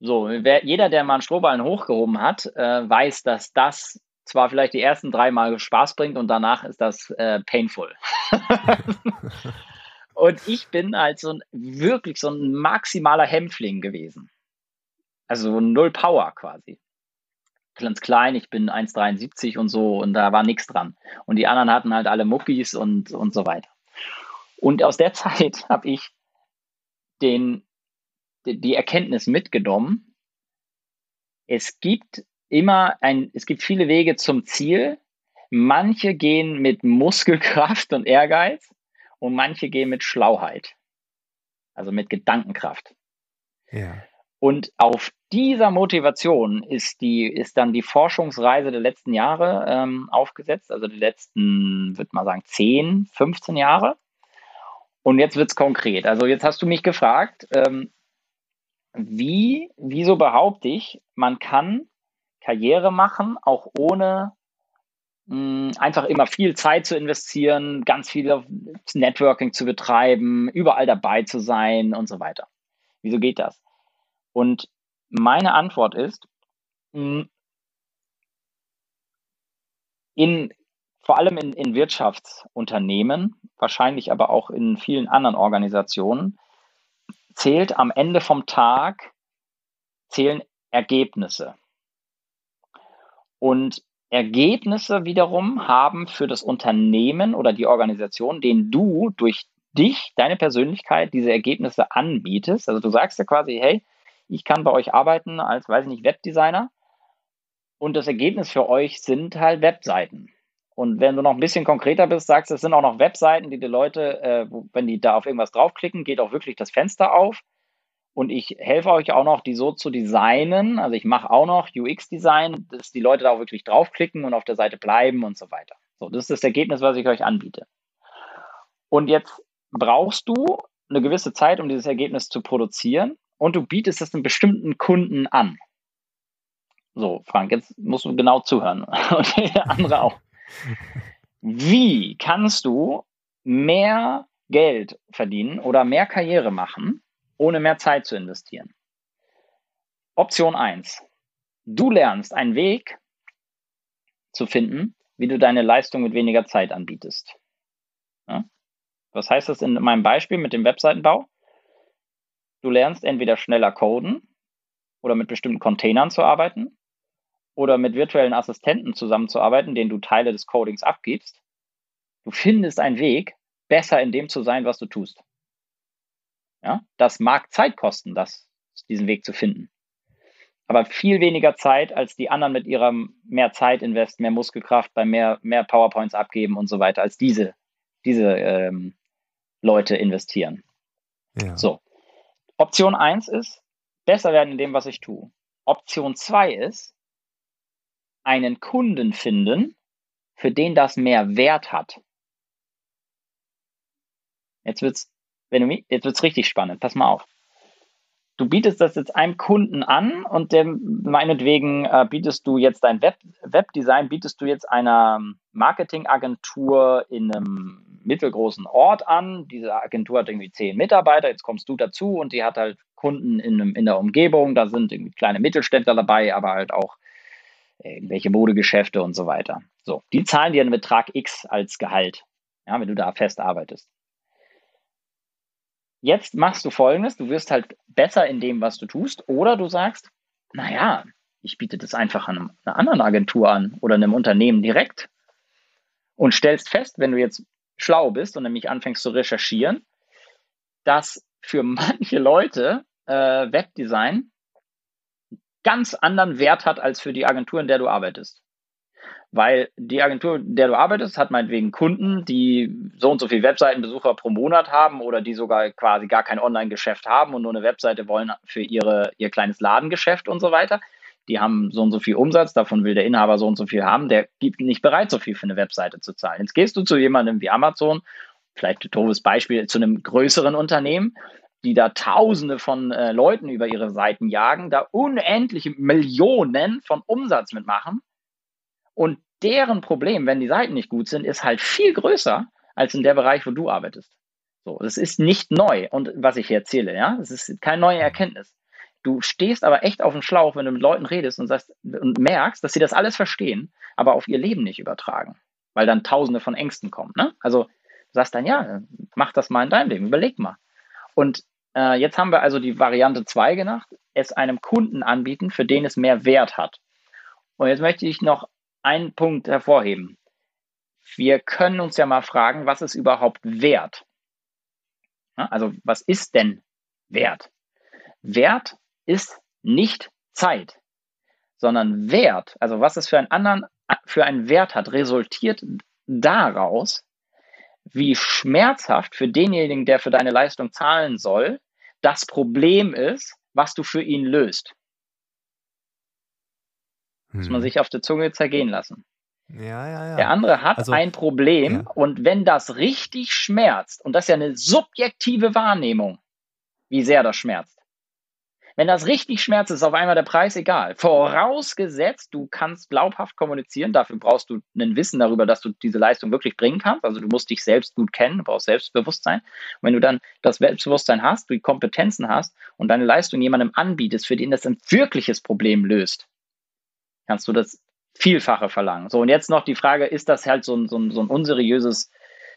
So, wer, jeder, der mal einen Strohballen hochgehoben hat, äh, weiß, dass das zwar vielleicht die ersten drei Mal Spaß bringt und danach ist das äh, painful. und ich bin halt so ein, wirklich so ein maximaler Hämpfling gewesen. Also null Power quasi. Ganz klein, ich bin 1,73 und so und da war nichts dran. Und die anderen hatten halt alle Muckis und, und so weiter. Und aus der Zeit habe ich den, die Erkenntnis mitgenommen, es gibt immer ein, es gibt viele Wege zum Ziel. Manche gehen mit Muskelkraft und Ehrgeiz und manche gehen mit Schlauheit. Also mit Gedankenkraft.
Ja.
Und auf dieser Motivation ist die, ist dann die Forschungsreise der letzten Jahre ähm, aufgesetzt, also die letzten, würde man sagen, 10, 15 Jahre. Und jetzt wird es konkret. Also jetzt hast du mich gefragt, ähm, wie, wieso behaupte ich, man kann Karriere machen, auch ohne mh, hm, einfach immer viel Zeit zu investieren, ganz viel Networking zu betreiben, überall dabei zu sein und so weiter. Wieso geht das? Und meine Antwort ist, mh, hm, in vor allem in, in Wirtschaftsunternehmen, wahrscheinlich aber auch in vielen anderen Organisationen, zählt am Ende vom Tag, zählen Ergebnisse. Und Ergebnisse wiederum haben für das Unternehmen oder die Organisation, denen du durch dich, deine Persönlichkeit, diese Ergebnisse anbietest. Also du sagst ja quasi, hey, ich kann bei euch arbeiten als, weiß ich nicht, Webdesigner. Und das Ergebnis für euch sind halt Webseiten. Und wenn du noch ein bisschen konkreter bist, sagst du, es sind auch noch Webseiten, die die Leute, äh, wenn die da auf irgendwas draufklicken, geht auch wirklich das Fenster auf. Und ich helfe euch auch noch, die so zu designen. Also ich mache auch noch UX-Design, dass die Leute da auch wirklich draufklicken und auf der Seite bleiben und so weiter. So, das ist das Ergebnis, was ich euch anbiete. Und jetzt brauchst du eine gewisse Zeit, um dieses Ergebnis zu produzieren. Und du bietest es einem bestimmten Kunden an. So, Frank, jetzt musst du genau zuhören. Und der andere auch. Wie kannst du mehr Geld verdienen oder mehr Karriere machen, ohne mehr Zeit zu investieren? Option 1. Du lernst einen Weg zu finden, wie du deine Leistung mit weniger Zeit anbietest. Ja? Was heißt das in meinem Beispiel mit dem Webseitenbau? Du lernst entweder schneller coden oder mit bestimmten Containern zu arbeiten oder mit virtuellen Assistenten zusammenzuarbeiten, denen du Teile des Codings abgibst. Du findest einen Weg, besser in dem zu sein, was du tust. Ja, das mag Zeit kosten, das, diesen Weg zu finden. Aber viel weniger Zeit, als die anderen mit ihrem mehr Zeit invest, mehr Muskelkraft, bei mehr, mehr PowerPoints abgeben und so weiter, als diese, diese ähm, Leute investieren. Ja. So. Option 1 ist, besser werden in dem, was ich tue. Option 2 ist, einen Kunden finden, für den das mehr Wert hat. Jetzt wird's, wenn du mich, jetzt wird's richtig spannend. Pass mal auf. du bietest das jetzt einem Kunden an und dem, meinetwegen äh, bietest du jetzt dein Web, Webdesign, bietest du jetzt einer Marketingagentur in einem mittelgroßen Ort an. Diese Agentur hat irgendwie zehn Mitarbeiter, jetzt kommst du dazu und die hat halt Kunden in, in der Umgebung, da sind irgendwie kleine Mittelständler dabei, aber halt auch irgendwelche Modegeschäfte und so weiter. So, die zahlen dir einen Betrag X als Gehalt, ja, wenn du da fest arbeitest. Jetzt machst du folgendes, du wirst halt besser in dem, was du tust, oder du sagst, naja, ich biete das einfach an einer anderen Agentur an oder einem Unternehmen direkt und stellst fest, wenn du jetzt schlau bist und nämlich anfängst zu recherchieren, dass für manche Leute äh, Webdesign ganz anderen Wert hat als für die Agentur, in der du arbeitest. Weil die Agentur, in der du arbeitest, hat meinetwegen Kunden, die so und so viele Webseitenbesucher pro Monat haben oder die sogar quasi gar kein Online-Geschäft haben und nur eine Webseite wollen für ihre, ihr kleines Ladengeschäft und so weiter. Die haben so und so viel Umsatz, davon will der Inhaber so und so viel haben, der gibt nicht bereit, so viel für eine Webseite zu zahlen. Jetzt gehst du zu jemandem wie Amazon, vielleicht ein doofes Beispiel, zu einem größeren Unternehmen, die da Tausende von äh, Leuten über ihre Seiten jagen, da unendliche Millionen von Umsatz mitmachen und deren Problem, wenn die Seiten nicht gut sind, ist halt viel größer als in der Bereich, wo du arbeitest. So, das ist nicht neu. Und was ich hier erzähle, ja, das ist keine neue Erkenntnis. Du stehst aber echt auf dem Schlauch, wenn du mit Leuten redest und sagst und merkst, dass sie das alles verstehen, aber auf ihr Leben nicht übertragen, weil dann Tausende von Ängsten kommen. Ne? Also sagst dann, ja, mach das mal in deinem Leben, überleg mal. Und äh, jetzt haben wir also die Variante 2 gemacht, es einem Kunden anbieten, für den es mehr Wert hat. Und jetzt möchte ich noch einen Punkt hervorheben. Wir können uns ja mal fragen, was ist überhaupt Wert? Also was ist denn Wert? Wert ist nicht Zeit, sondern Wert, also was es für einen anderen, für einen Wert hat, resultiert daraus, wie schmerzhaft für denjenigen, der für deine Leistung zahlen soll, das Problem ist, was du für ihn löst. Muss man hm. sich auf der Zunge zergehen lassen.
Ja, ja, ja.
Der andere hat also, ein Problem und wenn das richtig schmerzt, und das ist ja eine subjektive Wahrnehmung, wie sehr das schmerzt. Wenn das richtig schmerzt, ist auf einmal der Preis egal. Vorausgesetzt, du kannst glaubhaft kommunizieren, dafür brauchst du ein Wissen darüber, dass du diese Leistung wirklich bringen kannst. Also du musst dich selbst gut kennen, du brauchst Selbstbewusstsein. Und wenn du dann das Selbstbewusstsein hast, du die Kompetenzen hast und deine Leistung jemandem anbietest, für den das ein wirkliches Problem löst, kannst du das Vielfache verlangen. So, und jetzt noch die Frage, ist das halt so ein, so ein, so ein unseriöses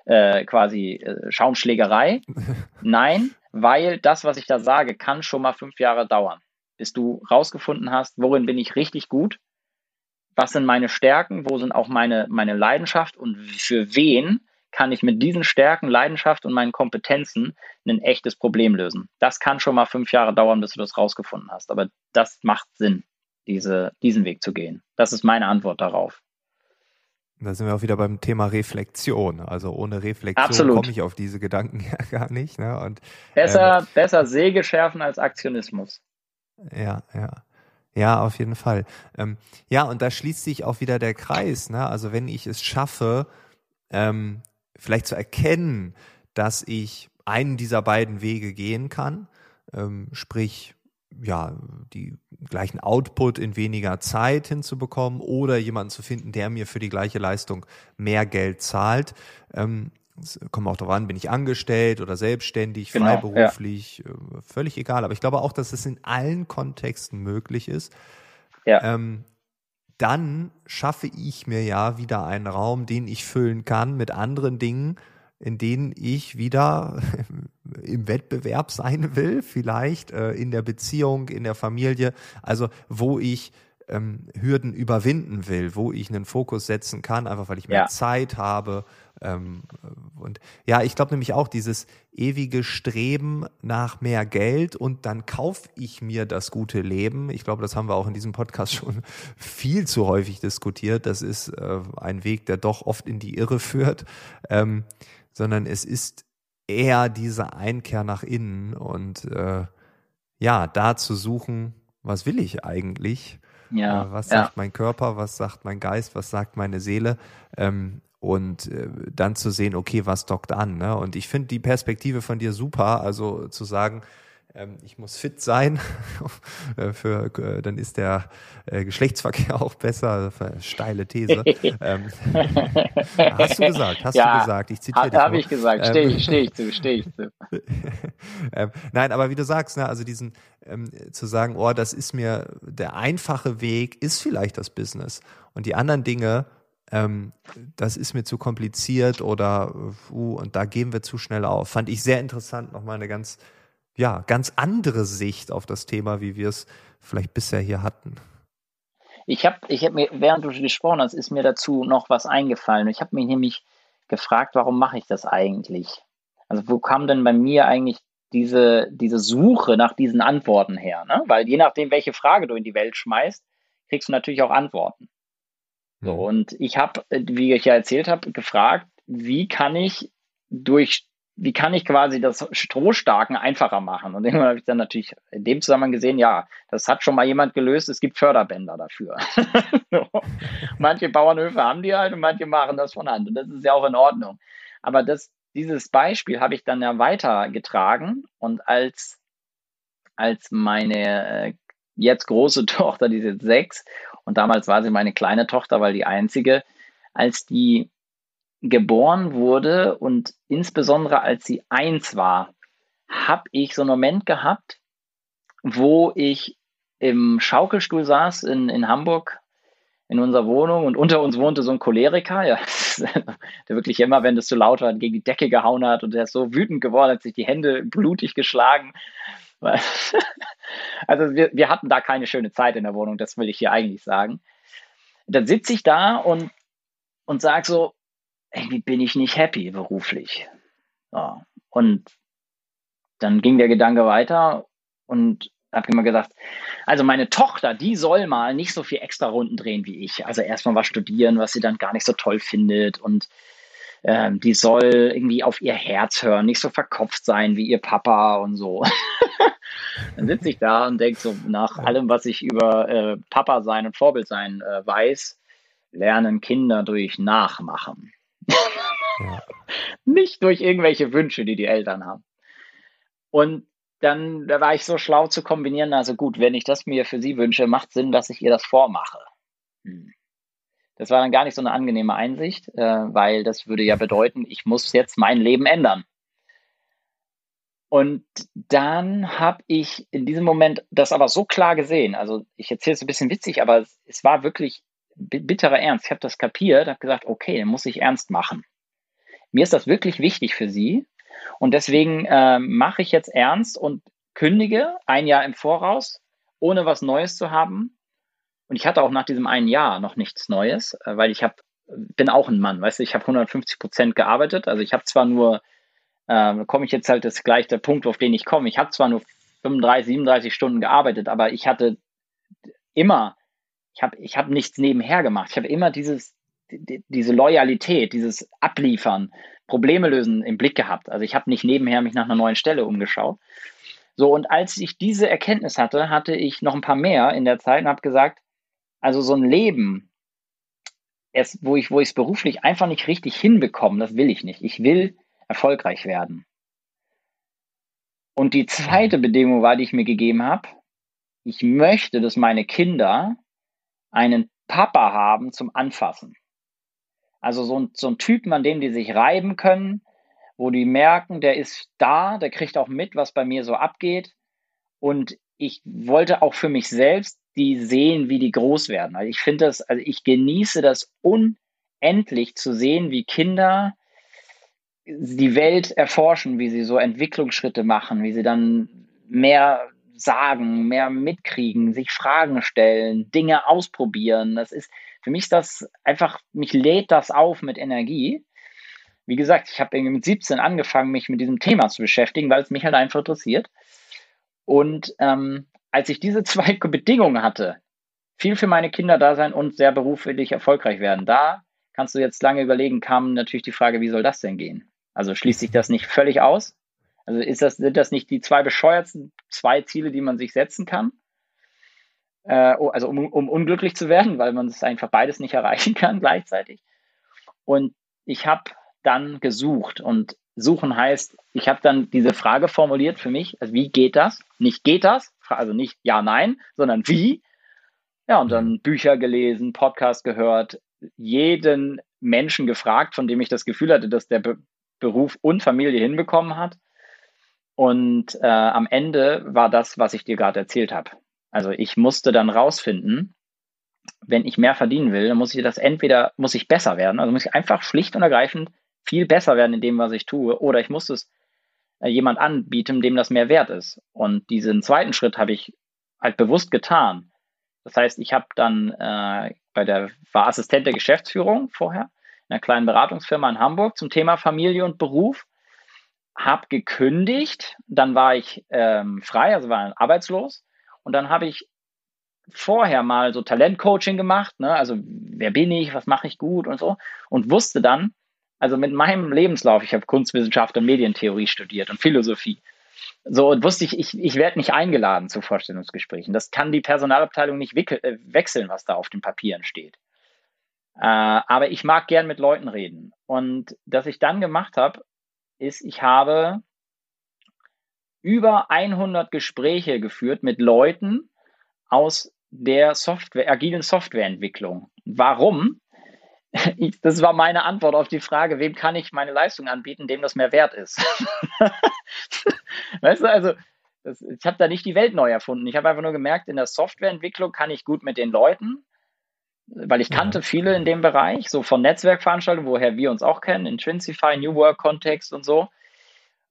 äh, quasi äh, Schaumschlägerei? Nein, weil das, was ich da sage, kann schon mal fünf Jahre dauern, bis du rausgefunden hast, worin bin ich richtig gut, was sind meine Stärken, wo sind auch meine, meine Leidenschaft und für wen kann ich mit diesen Stärken, Leidenschaft und meinen Kompetenzen ein echtes Problem lösen. Das kann schon mal fünf Jahre dauern, bis du das rausgefunden hast, aber das macht Sinn diese, diesen Weg zu gehen. Das ist meine Antwort darauf.
Da sind wir auch wieder beim Thema Reflexion. Also ohne Reflexion komme ich auf diese Gedanken ja gar nicht. Ne? Und,
besser, ähm, besser Säge schärfen als Aktionismus.
Ja, ja. Ja, auf jeden Fall. Ähm, ja, und da schließt sich auch wieder der Kreis. Ne? Also wenn ich es schaffe, ähm, vielleicht zu erkennen, dass ich einen dieser beiden Wege gehen kann, ähm, sprich ja, die gleichen Output in weniger Zeit hinzubekommen oder jemanden zu finden, der mir für die gleiche Leistung mehr Geld zahlt. Ähm, kommt auch darauf an, bin ich angestellt oder selbstständig, genau, freiberuflich, ja. Äh, völlig egal. Aber ich glaube auch, dass es in allen Kontexten möglich ist. Ja. Ähm, dann schaffe ich mir ja wieder einen Raum, den ich füllen kann mit anderen Dingen, in denen ich wieder im Wettbewerb sein will, vielleicht äh, in der Beziehung, in der Familie, also wo ich ähm, Hürden überwinden will, wo ich einen Fokus setzen kann, einfach weil ich mehr ja. Zeit habe. Ähm, und ja, ich glaube nämlich auch dieses ewige Streben nach mehr Geld und dann kaufe ich mir das gute Leben. Ich glaube, das haben wir auch in diesem Podcast schon viel zu häufig diskutiert. Das ist äh, ein Weg, der doch oft in die Irre führt. Ähm, sondern es ist eher diese Einkehr nach innen und äh, ja, da zu suchen, was will ich eigentlich? Ja, äh, was sagt ja. mein Körper, was sagt mein Geist, was sagt meine Seele? Ähm, und äh, dann zu sehen, okay, was dockt an? Ne? Und ich finde die Perspektive von dir super, also zu sagen, ich muss fit sein, äh, für, äh, dann ist der äh, Geschlechtsverkehr auch besser. Steile These. ähm, hast du gesagt, hast ja, du gesagt.
Ich zitiere ha, dich. Habe ich gesagt, stehe ich, steh ich zu, stehe ich zu.
ähm, nein, aber wie du sagst, ne, also diesen ähm, zu sagen, oh, das ist mir der einfache Weg, ist vielleicht das Business. Und die anderen Dinge, ähm, das ist mir zu kompliziert oder uh, und da gehen wir zu schnell auf. Fand ich sehr interessant, nochmal eine ganz, ja, ganz andere Sicht auf das Thema, wie wir es vielleicht bisher hier hatten.
Ich habe ich hab mir, während du gesprochen hast, ist mir dazu noch was eingefallen. Ich habe mich nämlich gefragt, warum mache ich das eigentlich? Also wo kam denn bei mir eigentlich diese, diese Suche nach diesen Antworten her? Ne? Weil je nachdem, welche Frage du in die Welt schmeißt, kriegst du natürlich auch Antworten. So, mhm. und ich habe, wie ich ja erzählt habe, gefragt, wie kann ich durch, wie kann ich quasi das Strohstarken einfacher machen? Und irgendwann habe ich dann natürlich in dem Zusammenhang gesehen, ja, das hat schon mal jemand gelöst, es gibt Förderbänder dafür. Manche Bauernhöfe haben die halt und manche machen das von Hand. Und das ist ja auch in Ordnung. Aber das, dieses Beispiel habe ich dann ja weitergetragen und als, als meine äh, jetzt große Tochter, die ist jetzt sechs, und damals war sie meine kleine Tochter, weil die einzige, als die geboren wurde und insbesondere als sie eins war, habe ich so einen Moment gehabt, wo ich im Schaukelstuhl saß in, in Hamburg in unserer Wohnung und unter uns wohnte so ein Choleriker, ja, der wirklich immer, wenn es zu laut war, gegen die Decke gehauen hat und der ist so wütend geworden, hat sich die Hände blutig geschlagen. Also wir, wir hatten da keine schöne Zeit in der Wohnung, das will ich hier eigentlich sagen. Dann sitze ich da und, und sage so, irgendwie bin ich nicht happy beruflich. Ja. Und dann ging der Gedanke weiter und habe immer gesagt, also meine Tochter, die soll mal nicht so viel extra Runden drehen wie ich. Also erstmal was studieren, was sie dann gar nicht so toll findet und ähm, die soll irgendwie auf ihr Herz hören, nicht so verkopft sein wie ihr Papa und so. dann sitze ich da und denke so, nach allem, was ich über äh, Papa sein und Vorbild sein äh, weiß, lernen Kinder durch Nachmachen. Ja. Nicht durch irgendwelche Wünsche, die die Eltern haben. Und dann da war ich so schlau zu kombinieren, also gut, wenn ich das mir für sie wünsche, macht Sinn, dass ich ihr das vormache. Hm. Das war dann gar nicht so eine angenehme Einsicht, äh, weil das würde ja bedeuten, ich muss jetzt mein Leben ändern. Und dann habe ich in diesem Moment das aber so klar gesehen. Also ich erzähle es ein bisschen witzig, aber es, es war wirklich bitterer Ernst. Ich habe das kapiert, habe gesagt, okay, dann muss ich ernst machen. Mir ist das wirklich wichtig für Sie und deswegen äh, mache ich jetzt ernst und kündige ein Jahr im Voraus, ohne was Neues zu haben. Und ich hatte auch nach diesem einen Jahr noch nichts Neues, äh, weil ich habe bin auch ein Mann, weißt du, ich habe 150 Prozent gearbeitet. Also ich habe zwar nur äh, komme ich jetzt halt das gleich der Punkt, auf den ich komme. Ich habe zwar nur 35, 37 Stunden gearbeitet, aber ich hatte immer, ich habe ich hab nichts nebenher gemacht. Ich habe immer dieses, die, diese Loyalität, dieses Abliefern, Probleme lösen im Blick gehabt. Also ich habe nicht nebenher mich nach einer neuen Stelle umgeschaut. So, und als ich diese Erkenntnis hatte, hatte ich noch ein paar mehr in der Zeit und habe gesagt, also so ein Leben, es, wo ich es beruflich einfach nicht richtig hinbekomme, das will ich nicht. Ich will erfolgreich werden. Und die zweite Bedingung war, die ich mir gegeben habe, ich möchte, dass meine Kinder einen Papa haben zum Anfassen. Also so ein, so ein Typen, an dem die sich reiben können, wo die merken, der ist da, der kriegt auch mit, was bei mir so abgeht. Und ich wollte auch für mich selbst die sehen, wie die groß werden. Also ich finde das, also ich genieße das unendlich zu sehen, wie Kinder die Welt erforschen, wie sie so Entwicklungsschritte machen, wie sie dann mehr sagen, mehr mitkriegen, sich Fragen stellen, Dinge ausprobieren. Das ist, für mich das einfach, mich lädt das auf mit Energie. Wie gesagt, ich habe mit 17 angefangen, mich mit diesem Thema zu beschäftigen, weil es mich halt einfach interessiert. Und ähm, als ich diese zwei Bedingungen hatte, viel für meine Kinder da sein und sehr beruflich erfolgreich werden, da kannst du jetzt lange überlegen, kam natürlich die Frage, wie soll das denn gehen? Also schließt sich das nicht völlig aus? Also ist das, sind das nicht die zwei bescheuertsten zwei Ziele, die man sich setzen kann? Äh, oh, also um, um unglücklich zu werden, weil man es einfach beides nicht erreichen kann gleichzeitig. Und ich habe dann gesucht und suchen heißt, ich habe dann diese Frage formuliert für mich, also wie geht das? Nicht geht das, also nicht ja, nein, sondern wie. Ja, und dann Bücher gelesen, Podcast gehört, jeden Menschen gefragt, von dem ich das Gefühl hatte, dass der Be Beruf und Familie hinbekommen hat. Und äh, am Ende war das, was ich dir gerade erzählt habe. Also ich musste dann rausfinden, wenn ich mehr verdienen will, dann muss ich das entweder, muss ich besser werden, also muss ich einfach schlicht und ergreifend viel besser werden in dem, was ich tue, oder ich muss es äh, jemand anbieten, dem das mehr wert ist. Und diesen zweiten Schritt habe ich halt bewusst getan. Das heißt, ich habe dann äh, bei der, war Assistent der Geschäftsführung vorher, in einer kleinen Beratungsfirma in Hamburg zum Thema Familie und Beruf, habe gekündigt, dann war ich ähm, frei, also war arbeitslos und dann habe ich vorher mal so Talentcoaching gemacht, ne? also wer bin ich, was mache ich gut und so und wusste dann, also mit meinem Lebenslauf, ich habe Kunstwissenschaft und Medientheorie studiert und Philosophie. So, und wusste ich, ich, ich werde nicht eingeladen zu Vorstellungsgesprächen. Das kann die Personalabteilung nicht wickel, äh, wechseln, was da auf den Papieren steht. Äh, aber ich mag gern mit Leuten reden. Und was ich dann gemacht habe, ist, ich habe über 100 Gespräche geführt mit Leuten aus der Software, agilen Softwareentwicklung. Warum? Ich, das war meine Antwort auf die Frage, wem kann ich meine Leistung anbieten, dem das mehr wert ist. weißt du, also das, ich habe da nicht die Welt neu erfunden. Ich habe einfach nur gemerkt, in der Softwareentwicklung kann ich gut mit den Leuten, weil ich kannte viele in dem Bereich, so von Netzwerkveranstaltungen, woher wir uns auch kennen, Intrinsify, New Work Kontext und so.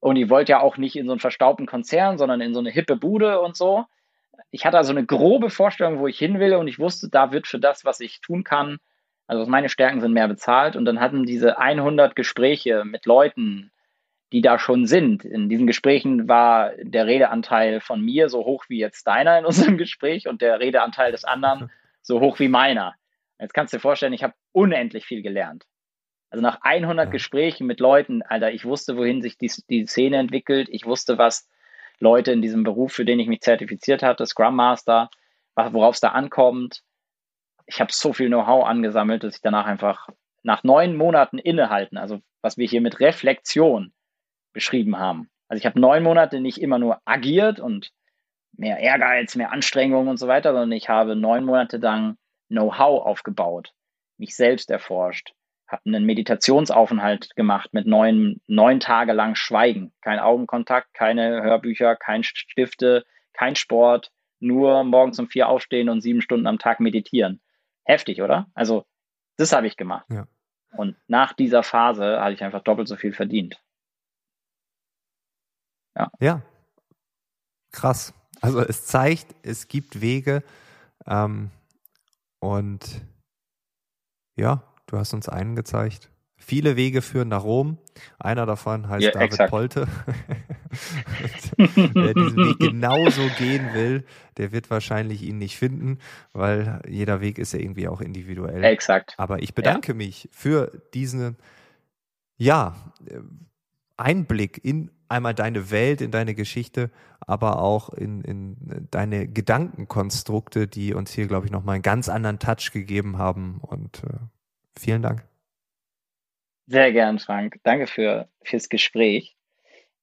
Und ich wollte ja auch nicht in so einen verstaubten Konzern, sondern in so eine hippe Bude und so. Ich hatte also eine grobe Vorstellung, wo ich hin will und ich wusste, da wird für das, was ich tun kann, also meine Stärken sind mehr bezahlt und dann hatten diese 100 Gespräche mit Leuten, die da schon sind. In diesen Gesprächen war der Redeanteil von mir so hoch wie jetzt deiner in unserem Gespräch und der Redeanteil des anderen so hoch wie meiner. Jetzt kannst du dir vorstellen, ich habe unendlich viel gelernt. Also nach 100 ja. Gesprächen mit Leuten, Alter, ich wusste, wohin sich die, die Szene entwickelt. Ich wusste, was Leute in diesem Beruf, für den ich mich zertifiziert hatte, Scrum Master, worauf es da ankommt, ich habe so viel Know-how angesammelt, dass ich danach einfach nach neun Monaten innehalten, also was wir hier mit Reflexion beschrieben haben. Also ich habe neun Monate nicht immer nur agiert und mehr Ehrgeiz, mehr Anstrengung und so weiter, sondern ich habe neun Monate lang Know-how aufgebaut, mich selbst erforscht, einen Meditationsaufenthalt gemacht mit neun, neun Tage lang Schweigen, kein Augenkontakt, keine Hörbücher, kein Stifte, kein Sport, nur morgens um vier aufstehen und sieben Stunden am Tag meditieren. Heftig, oder? Also, das habe ich gemacht. Ja. Und nach dieser Phase hatte ich einfach doppelt so viel verdient.
Ja. Ja. Krass. Also es zeigt, es gibt Wege ähm, und ja, du hast uns einen gezeigt. Viele Wege führen nach Rom. Einer davon heißt ja, David exakt. Polte. wer diesen Weg genauso gehen will, der wird wahrscheinlich ihn nicht finden, weil jeder Weg ist ja irgendwie auch individuell.
Exakt.
Aber ich bedanke ja. mich für diesen, ja, Einblick in einmal deine Welt, in deine Geschichte, aber auch in, in deine Gedankenkonstrukte, die uns hier, glaube ich, nochmal einen ganz anderen Touch gegeben haben. Und äh, vielen Dank.
Sehr gern, Frank. Danke für, fürs Gespräch.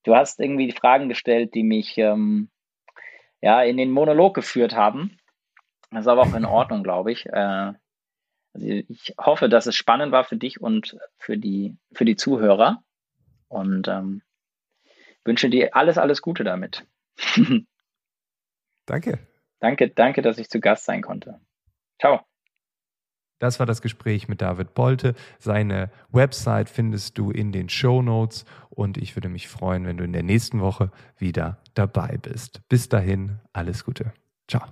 Du hast irgendwie die Fragen gestellt, die mich ähm, ja, in den Monolog geführt haben. Das ist aber auch in Ordnung, glaube ich. Äh, also ich hoffe, dass es spannend war für dich und für die, für die Zuhörer. Und ähm, wünsche dir alles, alles Gute damit.
danke.
Danke, danke, dass ich zu Gast sein konnte. Ciao.
Das war das Gespräch mit David Bolte. Seine Website findest du in den Show Notes und ich würde mich freuen, wenn du in der nächsten Woche wieder dabei bist. Bis dahin, alles Gute. Ciao.